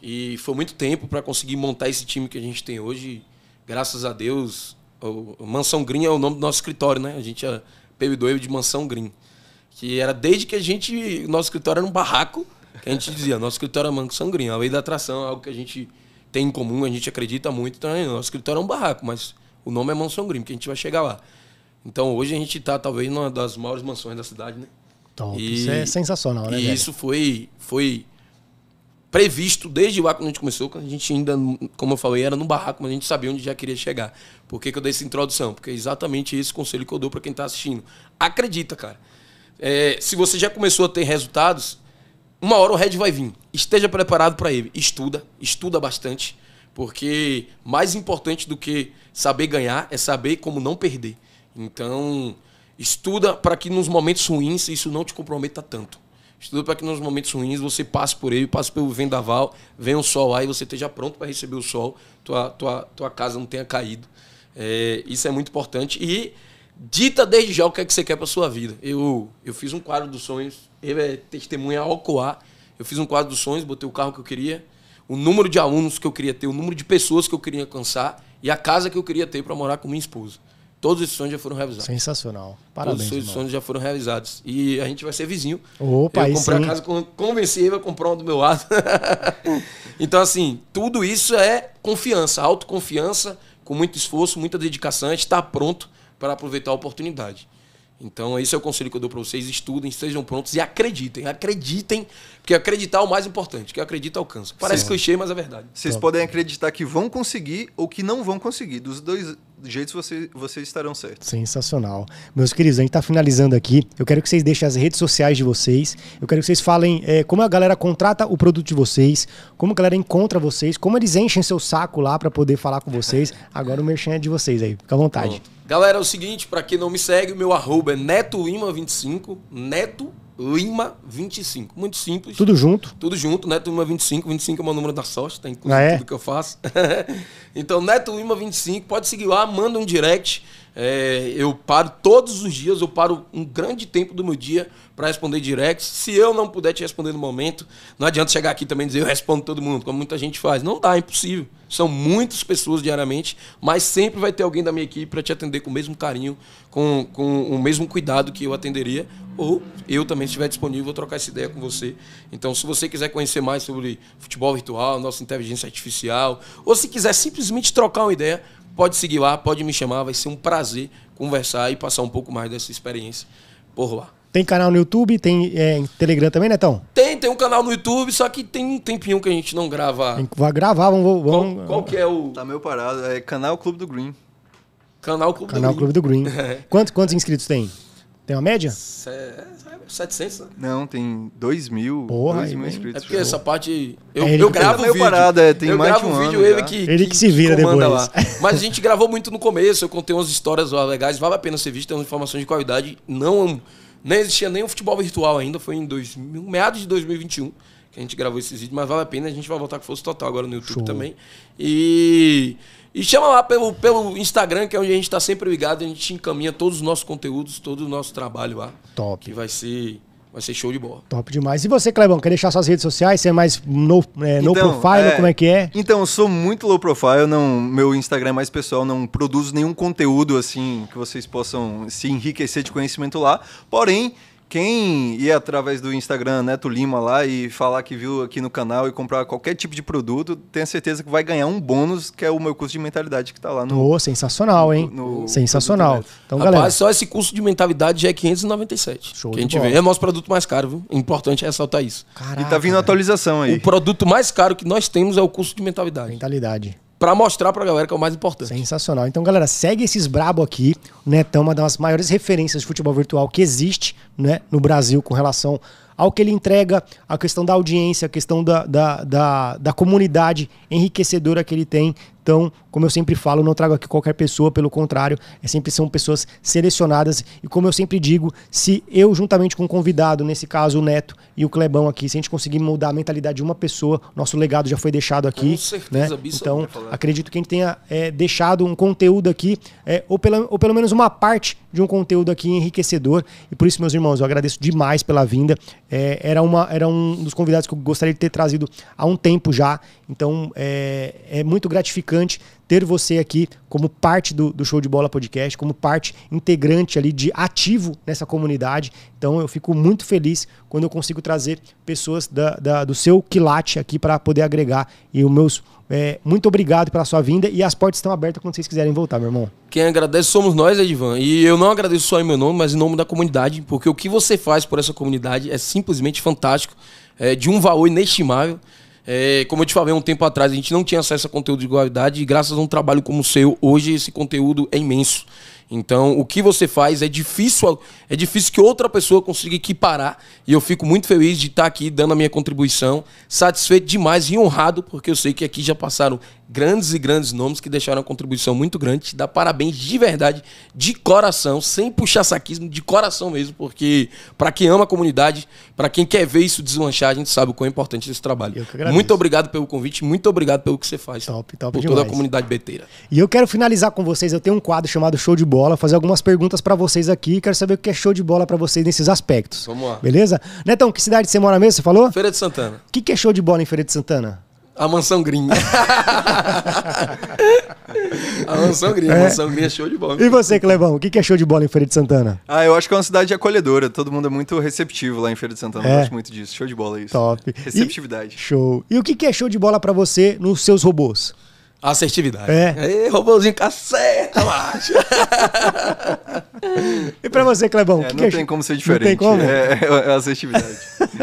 E foi muito tempo para conseguir montar esse time que a gente tem hoje. Graças a Deus, o Mansão Green é o nome do nosso escritório, né? A gente é PB2 de Mansão Green. Que era desde que a gente. Nosso escritório era um barraco, que a gente dizia, nosso escritório é Mansão Green. A lei da atração é algo que a gente tem em comum, a gente acredita muito. Então, nosso escritório é um barraco, mas o nome é Mansão Green, que a gente vai chegar lá. Então, hoje a gente está, talvez, numa das maiores mansões da cidade, né?
Top. E, isso é sensacional, né?
E velho? isso foi, foi previsto desde lá quando a gente começou, quando a gente ainda, como eu falei, era no barraco, mas a gente sabia onde já queria chegar. Por que, que eu dei essa introdução? Porque é exatamente esse conselho que eu dou para quem está assistindo. Acredita, cara. É, se você já começou a ter resultados, uma hora o Red vai vir. Esteja preparado para ele. Estuda, estuda bastante, porque mais importante do que saber ganhar é saber como não perder. Então, estuda para que nos momentos ruins isso não te comprometa tanto. Estuda para que nos momentos ruins você passe por ele, passe pelo vendaval, venha o sol e você esteja pronto para receber o sol, tua, tua, tua casa não tenha caído. É, isso é muito importante. E dita desde já o que é que você quer para sua vida. Eu, eu fiz um quadro dos sonhos, ele é testemunha ao coar. Eu fiz um quadro dos sonhos, botei o carro que eu queria, o número de alunos que eu queria ter, o número de pessoas que eu queria alcançar e a casa que eu queria ter para morar com minha esposa. Todos esses sonhos já foram realizados.
Sensacional. Parabéns.
Todos esses sonhos já foram realizados. E a gente vai ser vizinho.
Opa,
eu comprei a casa, convenci ele a comprar um do meu lado. então, assim, tudo isso é confiança, autoconfiança, com muito esforço, muita dedicação. A gente está pronto para aproveitar a oportunidade. Então, esse é o conselho que eu dou para vocês. Estudem, estejam prontos e acreditem. Acreditem, porque acreditar é o mais importante. Que acredita alcança. Parece Sim. clichê, mas é verdade.
Vocês Top. podem acreditar que vão conseguir ou que não vão conseguir. Dos dois jeitos você, vocês estarão certos.
Sensacional. Meus queridos, a gente está finalizando aqui. Eu quero que vocês deixem as redes sociais de vocês. Eu quero que vocês falem é, como a galera contrata o produto de vocês, como a galera encontra vocês, como eles enchem seu saco lá para poder falar com vocês. Agora o merchan é de vocês aí. Fica à vontade.
Pronto. Galera, é o seguinte, pra quem não me segue, o meu arroba é netolima25, neto Lima 25. Muito simples.
Tudo junto.
Tudo junto, Neto Lima 25. 25 é o meu número da sorte, tá incluso
Ah, é?
tudo que eu faço. então, Neto Lima 25, pode seguir lá, manda um direct. É, eu paro todos os dias, eu paro um grande tempo do meu dia para responder direct. Se eu não puder te responder no momento, não adianta chegar aqui também e dizer eu respondo todo mundo, como muita gente faz. Não dá, é impossível. São muitas pessoas diariamente, mas sempre vai ter alguém da minha equipe para te atender com o mesmo carinho, com, com o mesmo cuidado que eu atenderia. Ou eu também, estiver disponível, vou trocar essa ideia com você. Então, se você quiser conhecer mais sobre futebol virtual, nossa inteligência artificial, ou se quiser simplesmente trocar uma ideia, pode seguir lá, pode me chamar, vai ser um prazer conversar e passar um pouco mais dessa experiência por lá.
Tem canal no YouTube, tem é, em Telegram também, Netão?
Tem, tem um canal no YouTube, só que tem um tempinho que a gente não grava.
Tem Vai gravar, vamos.
Qual,
vamos
qual que é o
Tá meio parado. É canal Clube do Green.
canal Clube
Canal
do
Clube do Green. Quantos, quantos inscritos tem? Tem uma média?
Se- é 700, né?
Não, tem 2 mil,
Porra,
2
aí
mil.
É
inscritos.
porque essa parte. Eu,
É
eu
que
gravo
tá
o
meio
vídeo.
parado, é, tem
eu
mais de
gravo
um
vídeo,
ano
ele que,
Ele que se vira
comanda
depois.
Lá. Mas a gente gravou muito no começo, eu contei umas histórias lá legais, vale a pena ser visto, tem umas informações de qualidade. Não, nem existia nem o futebol virtual ainda, foi em 2000, meados de 2021 que a gente gravou esses vídeos, mas vale a pena, a gente vai voltar com força total agora no YouTube
Show.
também. E. E chama lá pelo, pelo Instagram, que é onde a gente está sempre ligado, a gente encaminha todos os nossos conteúdos, todo o nosso trabalho lá.
Top.
Que vai ser, vai ser show de bola.
Top demais. E você, Clebão, quer deixar suas redes sociais? Você é mais no, é, no
Então,
profile?
é,
Como é que é?
Então, eu sou muito low profile, não, meu Instagram é mais pessoal, não produzo nenhum conteúdo assim que vocês possam se enriquecer de conhecimento lá. Porém, quem ir através do Instagram Neto Lima lá e falar que viu aqui no canal e comprar qualquer tipo de produto, tenha certeza que vai ganhar um bônus, que é o meu curso de mentalidade que tá lá no.
Ô, sensacional, hein?
no- no
sensacional. Então,
Rapaz,
galera,
só esse curso de mentalidade já é 597.
Show
que
de
a gente
bola.
vê. É o nosso produto mais caro, viu? É importante ressaltar isso.
caraca,
E tá vindo atualização aí.
O produto mais caro que nós temos é o curso de mentalidade.
Mentalidade.
Pra mostrar pra galera que é o mais importante.
Sensacional. Então, galera, segue esses brabo aqui. O Netão é uma das maiores referências de futebol virtual que existe né, no Brasil com relação ao que ele entrega, a questão da audiência, a questão da, da, da, da comunidade enriquecedora que ele tem. Então, como eu sempre falo, não trago aqui qualquer pessoa, pelo contrário, é sempre são pessoas selecionadas. E como eu sempre digo, se eu, juntamente com o convidado, nesse caso o Neto e o Clebão aqui, se a gente conseguir mudar a mentalidade de uma pessoa, nosso legado já foi deixado aqui.
Com certeza,
né? Então, acredito que a gente tenha é, deixado um conteúdo aqui, é, ou, pela, ou pelo menos uma parte de um conteúdo aqui enriquecedor. E por isso, meus irmãos, eu agradeço demais pela vinda. É, era, uma, era um dos convidados que eu gostaria de ter trazido há um tempo já. Então, é, é muito gratificante ter você aqui como parte do, do Show de Bola Podcast, como parte integrante ali de ativo nessa comunidade. Então, eu fico muito feliz quando eu consigo trazer pessoas da, da- do seu quilate aqui para poder agregar. E os meus é, muito obrigado pela sua vinda e as portas estão abertas quando vocês quiserem voltar, meu irmão.
Quem agradece somos nós, Edivan. E eu não agradeço só em meu nome, mas em nome da comunidade, porque o que você faz por essa comunidade é simplesmente fantástico, é de um valor inestimável. É, como eu te falei um tempo atrás, a gente não tinha acesso a conteúdo de igualdade e graças a um trabalho como o seu, hoje esse conteúdo é imenso. Então, o que você faz é difícil, é difícil que outra pessoa consiga equiparar. E eu fico muito feliz de estar aqui dando a minha contribuição, satisfeito demais e honrado, porque eu sei que aqui já passaram grandes e grandes nomes que deixaram uma contribuição muito grande. Te dá parabéns de verdade, de coração, sem puxar saquismo, de coração mesmo, porque para quem ama a comunidade, para quem quer ver isso deslanchar, a gente sabe o quão é importante esse trabalho. Muito obrigado pelo convite, muito obrigado pelo que você faz.
Top, top
por
demais.
toda a comunidade beteira.
E eu quero finalizar com vocês. Eu tenho um quadro chamado Show de Bola, fazer algumas perguntas pra vocês aqui. Quero saber o que é show de bola pra vocês nesses aspectos.
Vamos lá.
Beleza? Netão, que cidade você mora mesmo? Você falou?
Feira de Santana.
O que, que é show de bola em Feira de Santana?
A Mansão Green. a Mansão Green, a Mansão Green é show de bola.
E você, Clebão, o que, que é show de bola em Feira de Santana?
Ah, eu acho que é uma cidade acolhedora. Todo mundo é muito receptivo lá em Feira de Santana.
É.
Eu gosto muito disso. Show de bola isso.
Top.
Receptividade.
E, show. E o que, que é show de bola pra você nos seus robôs?
Assertividade.
É.
Aí, robôzinho caceta, macho.
E pra você, Clebão? o
É,
que
não
que é
tem
show-
como ser
Não
diferente.
tem como?
É, é, é assertividade.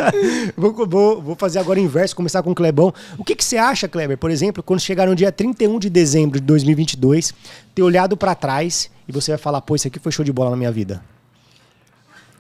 vou, vou- vou fazer agora o inverso, começar com o Clebão. O que, que você acha, Kleber, por exemplo, quando chegar no dia 31 de dezembro de 2022, ter olhado pra trás e você vai falar, pô, isso aqui foi show de bola na minha vida?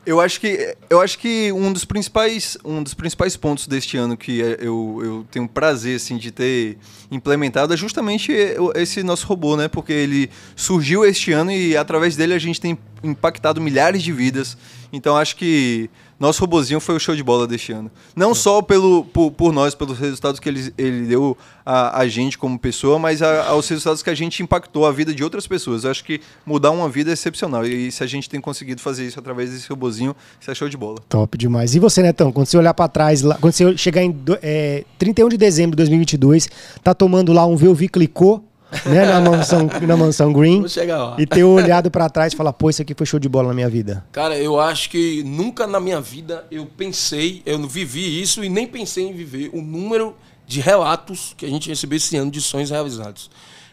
Eu acho que eu acho que um dos principais um dos principais pontos deste ano que é, eu, eu tenho prazer assim de ter implementado é justamente esse nosso robô, né? Porque ele surgiu este ano e através dele a gente tem impactado milhares de vidas. Então acho que nosso robozinho foi o show de bola deste ano. Não só pelo, por, por nós, pelos resultados que ele, ele deu a, a gente como pessoa, mas a, aos resultados que a gente impactou a vida de outras pessoas. Eu acho que mudar uma vida é excepcional. E se a gente tem conseguido fazer isso através desse robozinho, isso é show de bola.
Top demais. E você, Netão, quando você olhar para trás, lá, quando você chegar em é, 31 de dezembro de 2022, tá tomando lá um VUV clicou né, na mansão, na mansão Green.
Vou chegar lá.
E ter olhado para trás e falar, pô, isso aqui foi show de bola na minha vida.
Cara, eu acho que nunca na minha vida eu pensei, eu não vivi isso e nem pensei em viver o número de relatos que a gente recebeu esse ano de sonhos realizados.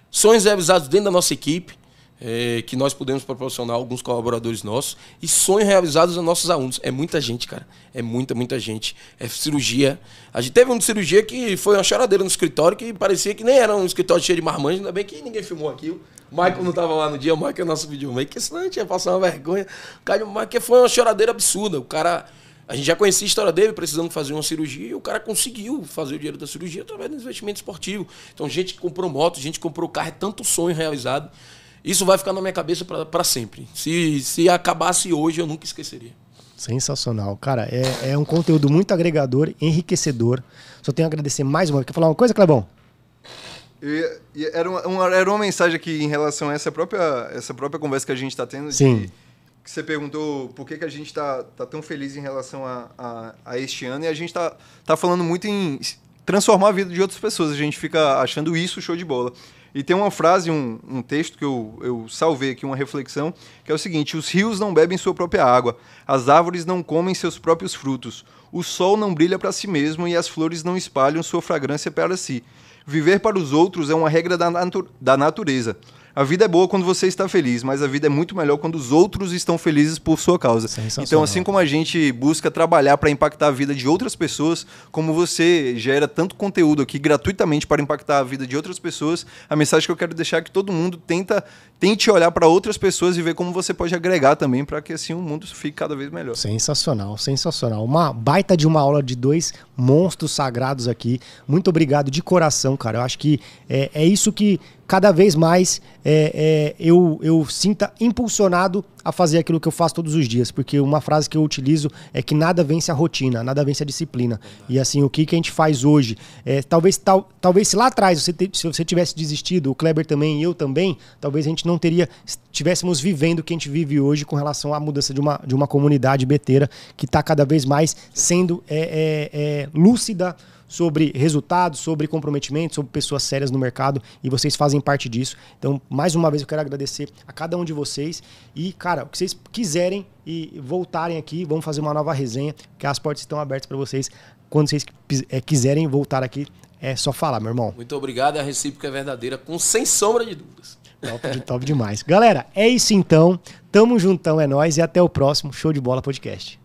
Sonhos realizados dentro da nossa equipe, é, que nós podemos proporcionar alguns colaboradores nossos e sonhos realizados aos nossos alunos. É muita gente, cara. É muita, muita gente. É cirurgia. A gente teve uma cirurgia que foi uma choradeira no escritório que parecia que nem era um escritório cheio de marmanjos, ainda bem que ninguém filmou aquilo. O Michael não estava lá no dia, o Michael é nosso videomaker, senão a gente ia passar uma vergonha. O cara, Michael foi uma choradeira absurda. O cara. A gente já conhecia a história dele, precisando fazer uma cirurgia, e o cara conseguiu fazer o dinheiro da cirurgia através do investimento esportivo. Então, gente que comprou moto, gente que comprou carro, é tanto sonho realizado. Isso vai ficar na minha cabeça para sempre. Se, se acabasse hoje, eu nunca esqueceria.
Sensacional. Cara, é, é um conteúdo muito agregador, enriquecedor. Só tenho a agradecer mais uma vez. Quer falar uma coisa, Clebão?
E, e era, uma, uma, era uma mensagem aqui em relação a essa própria, essa própria conversa que a gente está tendo.
Sim.
De, que você perguntou por que, que a gente está tá tão feliz em relação a, a, a este ano. E a gente está tá falando muito em transformar a vida de outras pessoas. A gente fica achando isso show de bola. E tem uma frase, um, um texto que eu, eu salvei aqui, uma reflexão, que é o seguinte: Os rios não bebem sua própria água, as árvores não comem seus próprios frutos, o sol não brilha para si mesmo e as flores não espalham sua fragrância para si. Viver para os outros é uma regra da, natu da natureza. A vida é boa quando você está feliz, mas a vida é muito melhor quando os outros estão felizes por sua causa. Então, assim como a gente busca trabalhar para impactar a vida de outras pessoas, como você gera tanto conteúdo aqui gratuitamente para impactar a vida de outras pessoas, a mensagem que eu quero deixar é que todo mundo tenta tente olhar para outras pessoas e ver como você pode agregar também para que assim o mundo fique cada vez melhor.
Sensacional, sensacional. Uma baita de uma aula de dois monstros sagrados aqui. Muito obrigado de coração, cara. Eu acho que é, é isso que cada vez mais é, é, eu, eu sinta impulsionado a fazer aquilo que eu faço todos os dias, porque uma frase que eu utilizo é que nada vence a rotina, nada vence a disciplina. E assim, o que, que a gente faz hoje? É, talvez, tal, talvez se lá atrás você te, se você tivesse desistido, o Kleber também e eu também, talvez a gente não teria estivéssemos vivendo o que a gente vive hoje com relação à mudança de uma, de uma comunidade beteira que está cada vez mais sendo é, é, é lúcida sobre resultados, sobre comprometimento, sobre pessoas sérias no mercado e vocês fazem parte disso. Então, mais uma vez eu quero agradecer a cada um de vocês e, cara, o que vocês quiserem e voltarem aqui, vamos fazer uma nova resenha, que as portas estão abertas para vocês. Quando vocês é, quiserem voltar aqui, é só falar, meu irmão.
Muito obrigado, a recíproca é verdadeira, com sem sombra de dúvidas.
Top, top demais. Galera, é isso então. Tamo juntão, é nós e até o próximo Show de Bola Podcast.